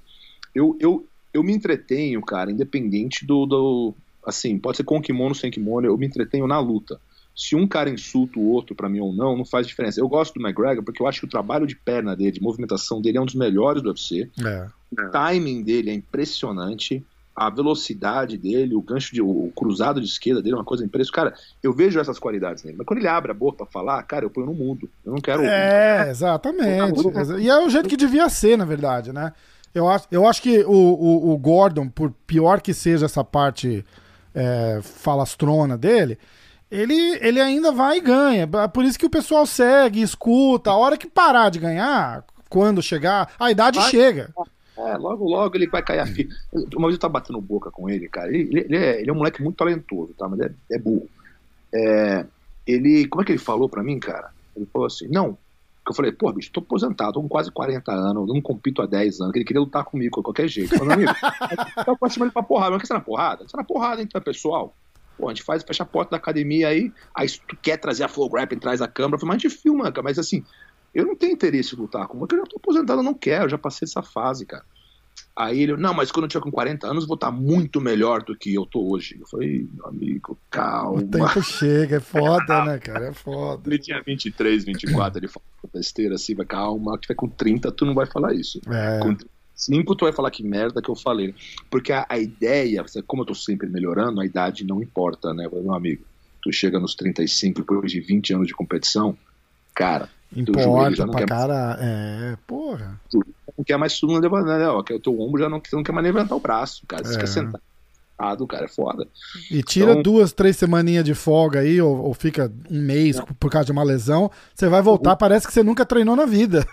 Eu, eu, eu me entretenho, cara, independente do, do. Assim, pode ser com kimono, sem kimono, eu me entretenho na luta. Se um cara insulta o outro para mim ou não, não faz diferença. Eu gosto do McGregor porque eu acho que o trabalho de perna dele, de movimentação dele é um dos melhores do UFC. É. O timing dele é impressionante a velocidade dele, o gancho de o cruzado de esquerda dele é uma coisa impressionante. Cara, eu vejo essas qualidades nele, mas quando ele abre a boca para falar, cara, eu ponho no mundo. Eu não quero. É, exatamente. E é o jeito que devia ser, na verdade, né? Eu acho, eu acho que o, o, o Gordon, por pior que seja essa parte é, falastrona dele, ele, ele ainda vai e ganha. É por isso que o pessoal segue, escuta. A hora que parar de ganhar, quando chegar, a idade vai, chega. É, logo, logo ele vai cair a fita. Uma vez eu tava batendo boca com ele, cara. Ele, ele, é, ele é um moleque muito talentoso, tá? Mas é, é burro. É, ele, como é que ele falou pra mim, cara? Ele falou assim: não. Eu falei, pô, bicho, tô aposentado, tô com quase 40 anos, não compito há 10 anos, ele queria lutar comigo de qualquer jeito. Eu falei, amigo, eu posso chamar ele pra porrada, mas que você na porrada? Você na porrada, então, pessoal. Pô, a gente faz, fecha a porta da academia aí, aí se tu quer trazer a Flow Grappling, traz a câmera, mas a gente filma, cara, mas assim, eu não tenho interesse em lutar com porque eu já tô aposentado, eu não quero, eu já passei essa fase, cara. Aí ele, não, mas quando eu tiver com 40 anos, vou estar muito melhor do que eu tô hoje. Eu falei, amigo, calma. O tempo chega, é foda, né, cara? É foda. Ele tinha 23, 24, ele falou besteira assim, vai, calma, que tiver com 30, tu não vai falar isso. É. Com 5, tu vai falar que merda que eu falei. Porque a, a ideia, como eu tô sempre melhorando, a idade não importa, né, meu amigo? Tu chega nos 35, depois de 20 anos de competição, cara, Importa pra cara. É, porra. Tu não quer mais levantar, né? Ó, que o teu ombro já não, não quer mais levantar o braço, cara. Você é. quer sentar. cara, é foda. E tira então, duas, três semaninhas de folga aí, ou, ou fica um mês não. por causa de uma lesão, você vai voltar, uhum. parece que você nunca treinou na vida.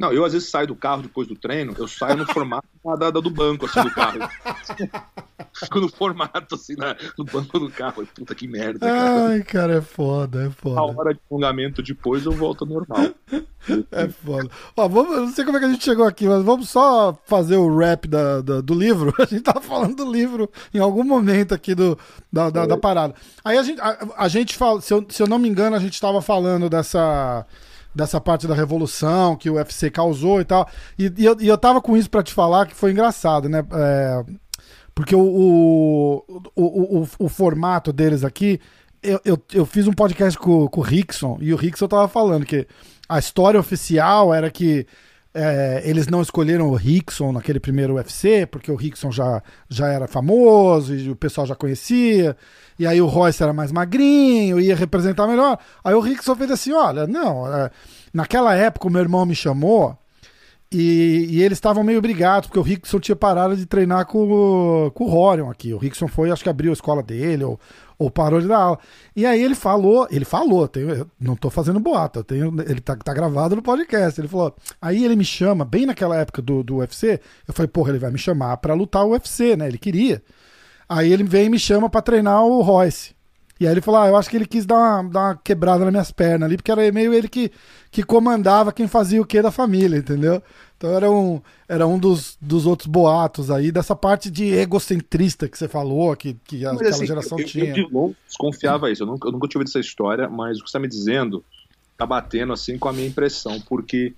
Não, eu às vezes saio do carro depois do treino, eu saio no formato da, da, do banco, assim, do carro. Fico no formato, assim, na, no banco do carro. Puta que merda, cara. Ai, cara, é foda, é foda. A hora de alongamento depois eu volto ao normal. É foda. Ó, vamos, não sei como é que a gente chegou aqui, mas vamos só fazer o rap da, da do livro. A gente tava falando do livro em algum momento aqui do, da, da, da parada. Aí a gente, a, a gente fala, se eu, se eu não me engano, a gente tava falando dessa dessa parte da revolução que o UFC causou e tal. E, e, eu, e eu tava com isso para te falar que foi engraçado, né? É, porque o, o, o, o, o formato deles aqui. Eu, eu, eu, fiz um podcast com, com o Rickson e o Rickson tava falando que a história oficial era que é, eles não escolheram o Rickson naquele primeiro UFC, porque o Rickson já, já era famoso e o pessoal já conhecia. E aí o Royce era mais magrinho, ia representar melhor. Aí o Rickson fez assim: olha, não, é, naquela época o meu irmão me chamou e, e, eles estavam meio brigados, porque o Rickson tinha parado de treinar com, com o Rorion aqui. O Rickson foi, acho que abriu a escola dele, ou, ou parou de dar aula. E aí ele falou, ele falou, não tô fazendo boato, tenho, ele tá, tá gravado no podcast. Ele falou, aí ele me chama, bem naquela época do, do UFC, eu falei, porra, ele vai me chamar para lutar o UFC, né? Ele queria. Aí ele vem e me chama para treinar o Royce. E aí ele falou: ah, eu acho que ele quis dar uma, dar uma quebrada nas minhas pernas ali, porque era meio ele que, que comandava quem fazia o que da família, entendeu? Então era um, era um dos, dos outros boatos aí, dessa parte de egocentrista que você falou, que, que mas, aquela assim, geração eu, tinha. Eu de longe desconfiava isso, eu nunca, eu nunca tive essa história, mas o que você está me dizendo tá batendo assim com a minha impressão, porque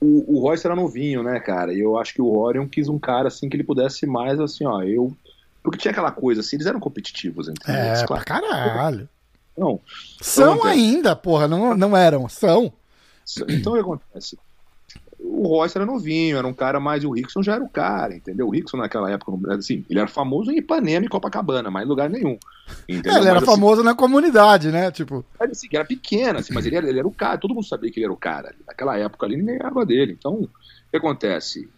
o, o Royce era novinho, né, cara? E eu acho que o Orion quis um cara assim que ele pudesse mais assim, ó, eu porque tinha aquela coisa assim, eles eram competitivos entre é, eles. Claro. Pra caralho. Não. São então, ainda, porra, não, não eram, são. Então o que acontece? O Royce era novinho, era um cara mais. E o Rickson já era o cara, entendeu? O Rickson naquela época, assim, ele era famoso em Ipanema e Copacabana, mas em lugar nenhum. Entendeu? É, ele era mas, assim, famoso na comunidade, né? Tipo. Assim, era pequeno, assim, mas ele era, ele era o cara, todo mundo sabia que ele era o cara. Naquela época ali, ninguém era dele. Então, o que acontece?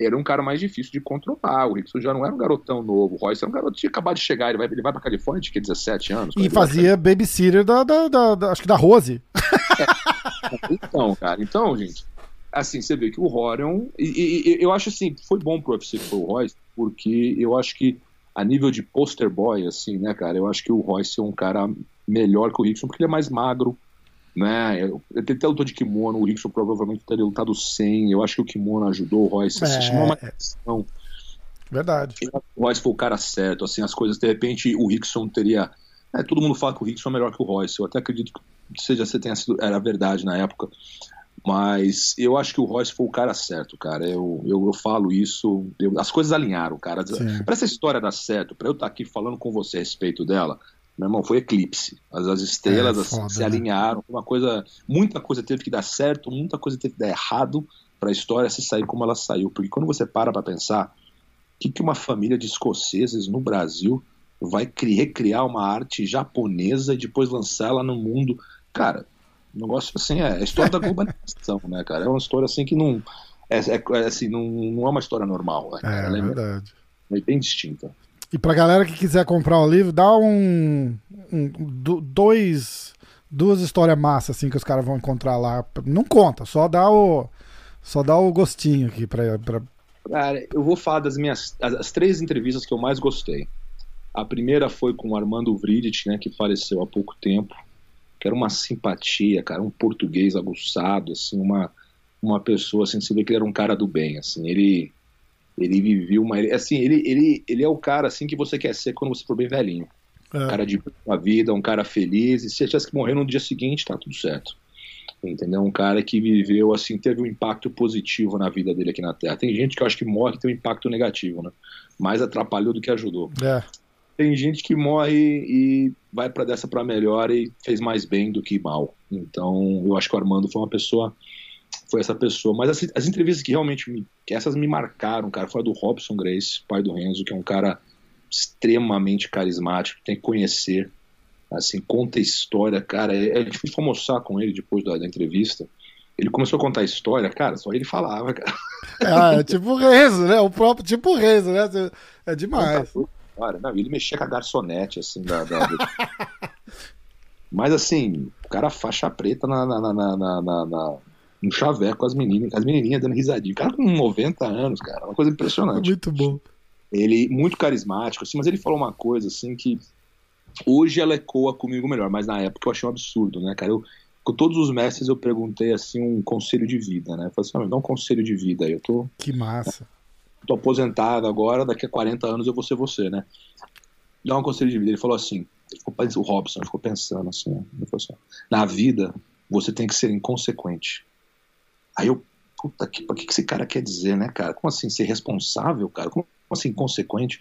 Era um cara mais difícil de controlar. O Rickson já não era um garotão novo. O Royce era um garoto que tinha acabado de chegar. Ele vai, ele vai pra Califórnia, tinha 17 anos. E fazia babysitter da, da, da, da, acho que da Rose. É. Então, cara, então, gente, assim, você vê que o Horion. E, e, eu acho assim, foi bom pro UFC pro Royce, porque eu acho que a nível de poster boy, assim, né, cara, eu acho que o Royce é um cara melhor que o Rickson, porque ele é mais magro, né? Ele até lutou de kimono, o Rickson provavelmente teria lutado sem. Eu acho que o kimono ajudou o Royce. É, chamou uma questão. Verdade. O Royce foi o cara certo, assim, as coisas, de repente, o Rickson teria. É, todo mundo fala que o Rickson é melhor que o Royce. Eu até acredito que seja você tenha sido. Era verdade na época. Mas eu acho que o Royce foi o cara certo, cara. Eu, eu, eu falo isso. Eu, as coisas alinharam, cara. Para essa história dar certo, para eu estar tá aqui falando com você a respeito dela, meu irmão, foi eclipse. As, as estrelas é, assim, se né? alinharam. Uma coisa, muita coisa teve que dar certo, muita coisa teve que dar errado para a história se sair como ela saiu. Porque quando você para para pensar, o que, que uma família de escoceses no Brasil vai recriar uma arte japonesa e depois lançá-la no mundo? Cara, o negócio assim é a história da globalização, né, cara? É uma história assim que não. É, é, é assim, não, não é uma história normal. Né, é, é verdade. É bem distinta. E pra galera que quiser comprar o livro, dá um. um dois. Duas histórias massas assim que os caras vão encontrar lá. Não conta, só dá o. Só dá o gostinho aqui pra. pra... Cara, eu vou falar das minhas. As, as três entrevistas que eu mais gostei. A primeira foi com o Armando Vridet, né, que faleceu há pouco tempo. Que era uma simpatia, cara, um português aguçado, assim, uma, uma pessoa, assim, você vê que ele era um cara do bem, assim, ele ele viveu uma. Assim, ele, ele, ele é o cara assim que você quer ser quando você for bem velhinho. É. Um cara de uma vida, um cara feliz. E se tivesse que morrer no dia seguinte, tá tudo certo. Entendeu? Um cara que viveu, assim, teve um impacto positivo na vida dele aqui na Terra. Tem gente que eu acho que morre tem um impacto negativo, né? Mais atrapalhou do que ajudou. É. Tem gente que morre e vai para dessa para melhor e fez mais bem do que mal. Então, eu acho que o Armando foi uma pessoa foi essa pessoa. Mas as, as entrevistas que realmente me, que essas me marcaram, cara, foi a do Robson Grace, pai do Renzo, que é um cara extremamente carismático, tem que conhecer. Assim, conta história, cara. É, é difícil almoçar com ele depois da, da, entrevista. Ele começou a contar história, cara, só ele falava, cara. Ah, é tipo o Renzo, né? O próprio tipo Renzo, né? É demais. Cara, não, ele mexia com a garçonete, assim, da. da... Mas assim, o cara faixa preta na, na, na, na, um chaveco com as meninas, as menininhas dando risadinha. O cara com 90 anos, cara, uma coisa impressionante. Muito bom. Ele, muito carismático, assim, mas ele falou uma coisa, assim, que hoje ela ecoa comigo melhor, mas na época eu achei um absurdo, né, cara? Eu, com todos os mestres eu perguntei, assim, um conselho de vida, né? Eu falei assim, ah, dá um conselho de vida aí, eu tô... Que massa. Tô aposentado agora, daqui a 40 anos eu vou ser você, né? Dá um conselho de vida. Ele falou assim, ficou, o Robson ficou pensando assim, ele falou assim, na vida você tem que ser inconsequente. Aí eu, puta que, o que esse cara quer dizer, né, cara? Como assim, ser responsável, cara? Como assim, consequente.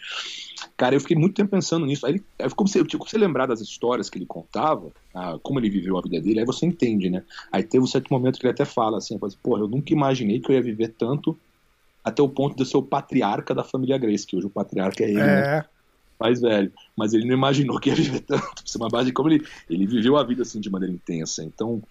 Cara, eu fiquei muito tempo pensando nisso. Aí, ele, como você, tipo, você lembrar das histórias que ele contava, ah, como ele viveu a vida dele, aí você entende, né? Aí teve um certo momento que ele até fala assim, assim pô, eu nunca imaginei que eu ia viver tanto até o ponto de ser o patriarca da família Grace, que hoje o patriarca é ele, né? é. né? mais velho. Mas ele não imaginou que ia viver tanto. Isso é uma base como ele, ele viveu a vida assim de maneira intensa. Então,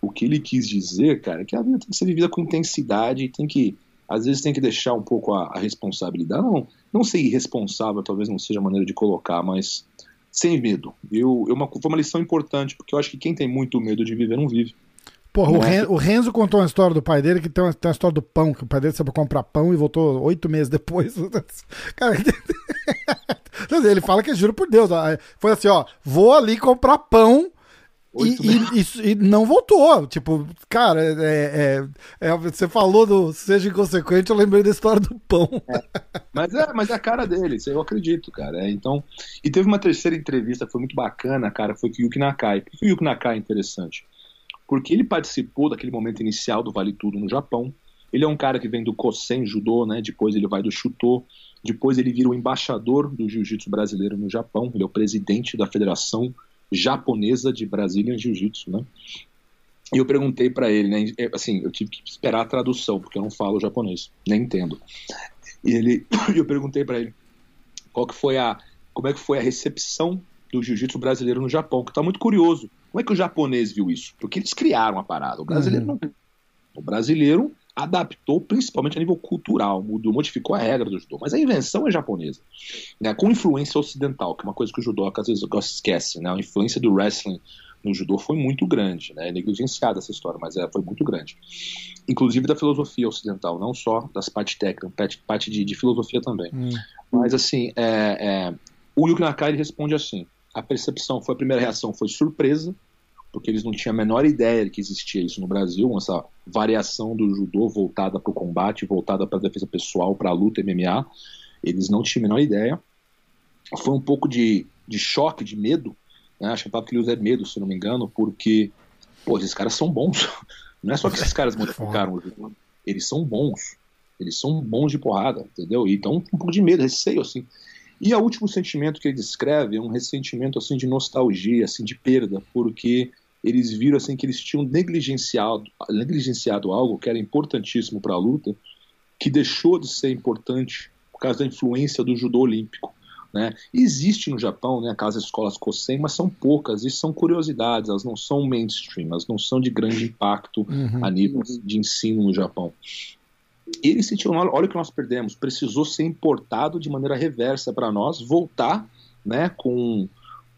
o que ele quis dizer, cara, é que a vida tem que ser vivida com intensidade e tem que às vezes tem que deixar um pouco a, a responsabilidade. Não, não ser irresponsável, talvez não seja a maneira de colocar, mas sem medo. Eu, eu uma, foi uma lição importante, porque eu acho que quem tem muito medo de viver não vive. Porra, o, é? Ren, o, Renzo contou uma história do pai dele que tem uma, tem uma história do pão, que o pai dele saiu pra comprar pão e voltou oito meses depois. Cara, ele fala que juro por Deus. Foi assim, ó, vou ali comprar pão e, e, e, não voltou. Tipo, cara, é, é, é, você falou do seja inconsequente, eu lembrei da história do pão. É, mas, é, mas é a cara dele, isso eu acredito, cara. É, então, e teve uma terceira entrevista foi muito bacana, cara, foi com o Yuki Nakai. Por que o Yuki Nakai é interessante? Porque ele participou daquele momento inicial do Vale Tudo no Japão. Ele é um cara que vem do Kosen Judô, né? Depois ele vai do Shutô. Depois ele vira o embaixador do jiu-jitsu brasileiro no Japão. Ele é o presidente da Federação japonesa de Brasília Jiu-Jitsu, né? E eu perguntei para ele, né? Assim, eu tive que esperar a tradução, porque eu não falo japonês, nem entendo. E ele, eu perguntei para ele qual que foi a, como é que foi a recepção do jiu-jitsu brasileiro no Japão, que tá muito curioso. Como é que o japonês viu isso? Porque eles criaram a parada. O brasileiro uhum. não. O brasileiro adaptou principalmente a nível cultural, mudou, modificou a regra do judô, mas a invenção é japonesa, né, com influência ocidental, que é uma coisa que o judô às vezes esquece, né, a influência do wrestling no judô foi muito grande, né, é negligenciada essa história, mas é, foi muito grande, inclusive da filosofia ocidental, não só das partes técnicas, parte, parte de, de, filosofia também, hum. mas assim, é, é, o Yuki Nakai responde assim, a percepção foi a primeira reação foi surpresa, porque eles não tinham a menor ideia de que existia isso no Brasil, essa variação do judô voltada para o combate, voltada para a defesa pessoal, para a luta MMA. Eles não tinham a menor ideia. Foi um pouco de, de choque, de medo. Né? Acho que a palavra que é medo, se não me engano, porque pô, esses caras são bons. Não é só que esses caras modificaram o judô, eles são bons. Eles são bons de porrada, entendeu? Então, um pouco de medo, receio, assim. E o último sentimento que ele descreve é um ressentimento assim de nostalgia, assim de perda, porque eles viram assim que eles tinham negligenciado, negligenciado algo que era importantíssimo para a luta, que deixou de ser importante por causa da influência do judô olímpico. Né? Existe no Japão né, aquelas escolas Kosen, mas são poucas e são curiosidades, elas não são mainstream, elas não são de grande impacto uhum. a nível de ensino no Japão. Eles sentiram, olha o que nós perdemos, precisou ser importado de maneira reversa para nós, voltar né, com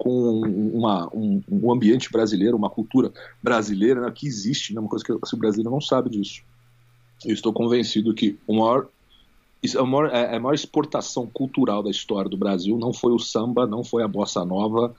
com uma, um, um, ambiente brasileiro, uma cultura brasileira né, que existe, né, uma coisa que o brasileiro não sabe disso. Eu estou convencido que o maior, a, maior, é, a maior exportação cultural da história do Brasil não foi o samba, não foi a bossa nova,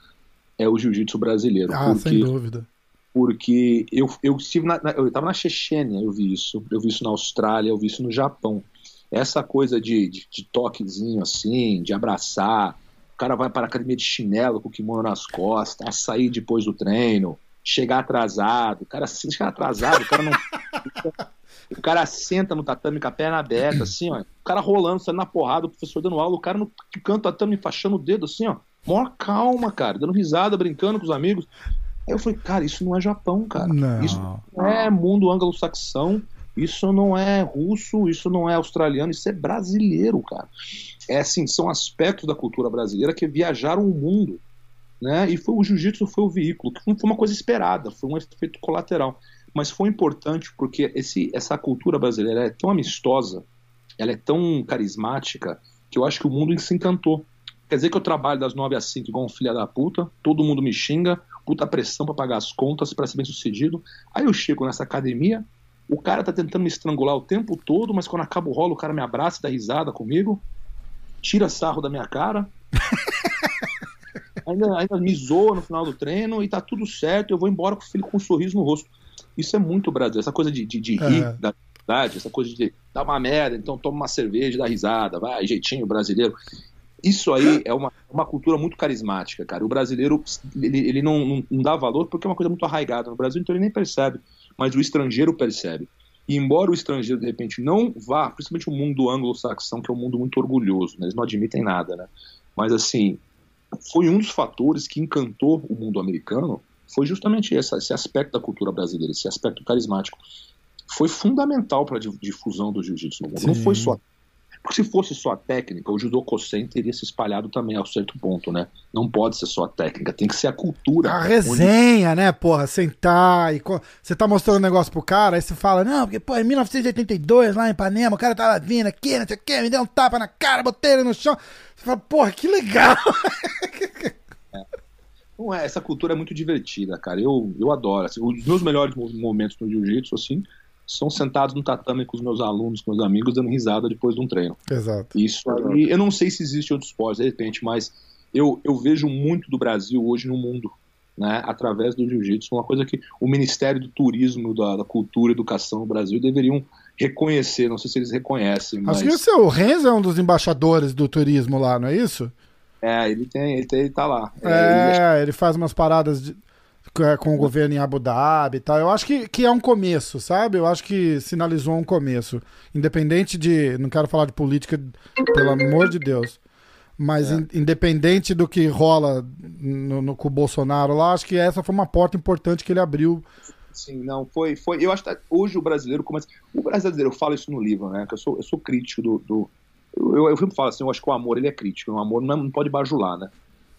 é o jiu-jitsu brasileiro. Ah, porque, sem dúvida. Porque eu, eu estive na, eu estava na Chechênia, eu vi isso, eu vi isso na Austrália, eu vi isso no Japão. Essa coisa de, de, de toquezinho assim, de abraçar, o cara vai para a academia de chinelo com o kimono nas costas, a sair depois do treino, chegar atrasado. O cara se chegar atrasado, o cara não. o cara senta no tatame com a perna aberta, assim, ó. O cara rolando, saindo na porrada, o professor dando aula, o cara no canto tatame enfaixando o dedo, assim, ó. Mó calma, cara, dando risada, brincando com os amigos. Aí eu falei, cara, isso não é Japão, cara. Não. Isso não é mundo anglo-saxão. Isso não é russo, isso não é australiano, isso é brasileiro, cara. É assim, são aspectos da cultura brasileira que viajaram o mundo, né? E foi o jiu-jitsu foi o veículo, que não foi uma coisa esperada, foi um efeito colateral, mas foi importante porque esse, essa cultura brasileira é tão amistosa, ela é tão carismática que eu acho que o mundo se encantou. Quer dizer que eu trabalho das 9 às 5 igual um filho da puta, todo mundo me xinga, puta pressão para pagar as contas, para ser bem sucedido. Aí eu chego nessa academia, o cara tá tentando me estrangular o tempo todo, mas quando acaba o rolo, o cara me abraça e dá risada comigo, tira sarro da minha cara. ainda, ainda me zoa no final do treino e tá tudo certo, eu vou embora com o filho com um sorriso no rosto. Isso é muito Brasil, essa coisa de, de, de rir é. da verdade, essa coisa de dar uma merda, então toma uma cerveja e dá risada, vai, jeitinho brasileiro. Isso aí é uma, uma cultura muito carismática, cara. O brasileiro, ele, ele não, não, não dá valor porque é uma coisa muito arraigada no Brasil, então ele nem percebe mas o estrangeiro percebe. E embora o estrangeiro, de repente, não vá, principalmente o mundo anglo-saxão, que é um mundo muito orgulhoso, né? eles não admitem nada, né? Mas, assim, foi um dos fatores que encantou o mundo americano, foi justamente esse, esse aspecto da cultura brasileira, esse aspecto carismático. Foi fundamental para a difusão do jiu-jitsu no mundo. Sim. Não foi só porque se fosse só a técnica, o judô Kosen teria se espalhado também a certo ponto, né? Não pode ser só a técnica, tem que ser a cultura. A resenha, onde... né, porra? Sentar e. Você tá mostrando um negócio pro cara, aí você fala, não, porque, pô, em 1982, lá em Ipanema, o cara tava vindo aqui, não sei o quê, me deu um tapa na cara, botei ele no chão. Você fala, porra, que legal! É. Não é, essa cultura é muito divertida, cara. Eu, eu adoro. Assim, os meus melhores momentos no jiu-jitsu, assim, são sentados no tatame com os meus alunos, com meus amigos, dando risada depois de um treino. Exato. Isso aí, eu não sei se existe outros esportes, de repente, mas eu, eu vejo muito do Brasil hoje no mundo, né, através do jiu-jitsu, uma coisa que o Ministério do Turismo, da, da Cultura e Educação no Brasil deveriam reconhecer, não sei se eles reconhecem, mas... Acho que o seu Renzo é um dos embaixadores do turismo lá, não é isso? É, ele tem, ele, tem, ele tá lá. É, ele, ele faz umas paradas de é, com o governo em Abu Dhabi e tal. Eu acho que, que é um começo, sabe? Eu acho que sinalizou um começo. Independente de. Não quero falar de política, pelo amor de Deus. Mas é. in, independente do que rola no, no, com o Bolsonaro lá, acho que essa foi uma porta importante que ele abriu. Sim, não, foi. foi eu acho que hoje o brasileiro começa. O brasileiro, eu falo isso no livro, né? Que eu sou, eu sou crítico do. do eu, eu sempre falo assim, eu acho que o amor ele é crítico. O amor não, não pode bajular, né?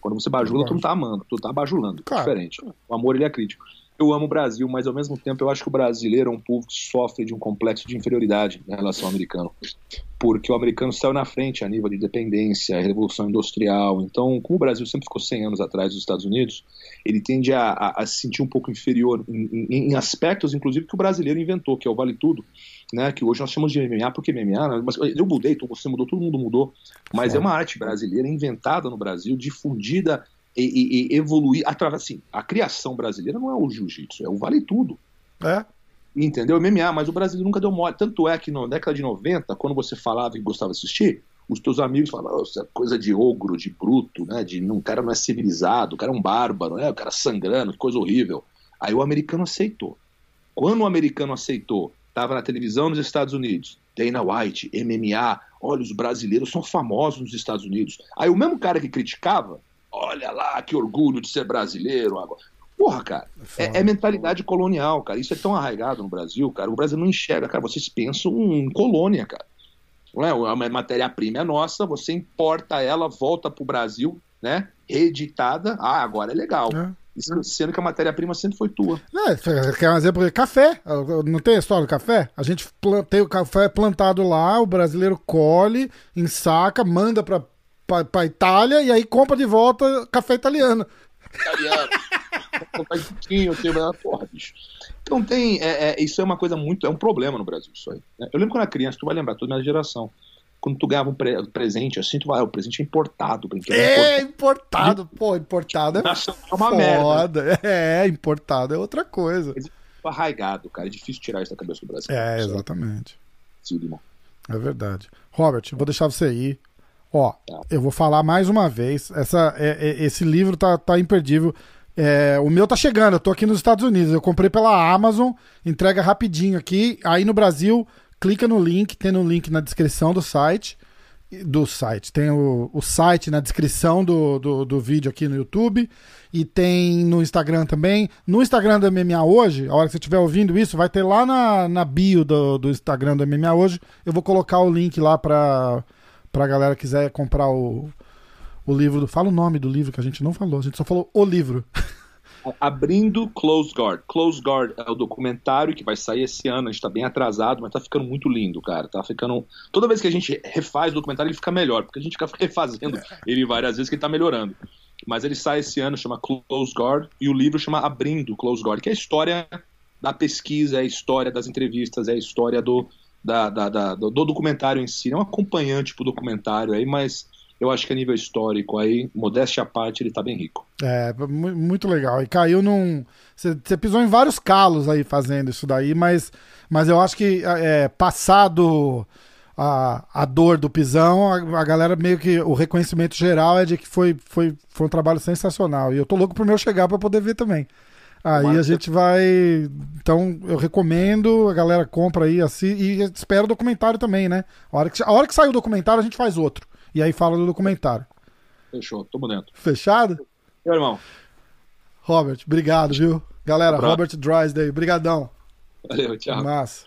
Quando você bajula, tu não tá amando, tu tá bajulando. Claro. Diferente. O amor, ele é crítico. Eu amo o Brasil, mas ao mesmo tempo eu acho que o brasileiro é um povo que sofre de um complexo de inferioridade em relação ao americano. Porque o americano saiu na frente a nível de dependência, revolução industrial. Então, como o Brasil sempre ficou 100 anos atrás dos Estados Unidos, ele tende a, a, a se sentir um pouco inferior em, em, em, aspectos, inclusive, que o brasileiro inventou, que é o vale tudo né, que hoje nós chamamos de MMA, porque MMA, né, mas eu mudei, você mudou, todo mundo mudou, mas é uma arte brasileira inventada no Brasil, difundida e, e, e evoluir através, assim, a criação brasileira não é o jiu-jitsu, é o vale tudo. É. Entendeu? MMA, mas o Brasil nunca deu mole. Tanto é que na década de 90, quando você falava e gostava de assistir, os teus amigos falavam, oh, é coisa de ogro, de bruto, né? De um cara não é civilizado, o cara é um bárbaro, né? O cara sangrando, coisa horrível. Aí o americano aceitou. Quando o americano aceitou estava na televisão nos Estados Unidos. Dana White, MMA, olha, os brasileiros são famosos nos Estados Unidos. Aí o mesmo cara que criticava, olha lá, que orgulho de ser brasileiro. Porra, cara, é, é, mentalidade colonial, cara. Isso é tão arraigado no Brasil, cara. O Brasil não enxerga, cara. Vocês pensam em colônia, cara. Não é? A matéria-prima é nossa, você importa ela, volta pro Brasil, né? Reeditada. Ah, agora é legal. É sendo que a matéria-prima sempre foi tua. É, quer um exemplo? Café. Não tem a história do café? A gente tem o café plantado lá, o brasileiro colhe, ensaca, manda pra, pra, pra Itália e aí compra de volta café italiano. Italiano. Então tem. É, é, isso é uma coisa muito. É um problema no Brasil, isso aí. Né? Eu lembro quando era criança, tu vai lembrar, toda a minha geração quando tu ganhava um pre presente assim, tu vai, ah, o presente é importado. É, é importado. importado, pô, importado é, é uma foda. merda. É, importado é outra coisa. É arraigado, cara, é difícil tirar isso da cabeça do Brasil. É, exatamente. Sim, é verdade. Robert, vou deixar você ir. Ó, tá. eu vou falar mais uma vez. Essa, é, é, esse livro tá, tá imperdível. É, o meu tá chegando, eu tô aqui nos Estados Unidos. Eu comprei pela Amazon, entrega rapidinho aqui. Aí no Brasil, clica no link, tem no link na descrição do site. Do site, tem o, o site na descrição do, do, do, vídeo aqui no YouTube e tem no Instagram também. No Instagram do MMA hoje, a hora que você estiver ouvindo isso, vai ter lá na, na bio do, do Instagram do MMA hoje. Eu vou colocar o link lá pra, pra galera que quiser comprar o, o livro. Fala o nome do livro que a gente não falou, a gente só falou o livro. abrindo Close Guard. Close Guard é o documentário que vai sair esse ano. A gente tá bem atrasado, mas tá ficando muito lindo, cara. Tá ficando. Toda vez que a gente refaz o documentário, ele fica melhor, porque a gente fica refazendo ele várias vezes que ele tá melhorando. Mas ele sai esse ano, chama Close Guard, e o livro chama Abrindo Close Guard, que é a história da pesquisa, é a história das entrevistas, é a história do, da, da, da, do documentário em si. É um acompanhante pro documentário aí, mas eu acho que a nível histórico aí, modéstia à parte, ele tá bem rico. É, muito legal. E caiu num. Você pisou em vários calos aí fazendo isso daí, mas, mas eu acho que é, passado a, a dor do pisão, a, a, galera meio que. O reconhecimento geral é de que foi, foi, foi um trabalho sensacional. E eu tô louco pro meu chegar para poder ver também. Aí a gente vai. Então, eu recomendo, a galera compra aí assim, e espera o documentário também, né? A hora, que, a hora que sair o documentário, a gente faz outro. E aí fala do documentário. Fechou, tamo dentro. Fechado? Meu irmão. Robert, obrigado, viu? Galera, Robert Drysdale, brigadão. Valeu, tchau. Massa.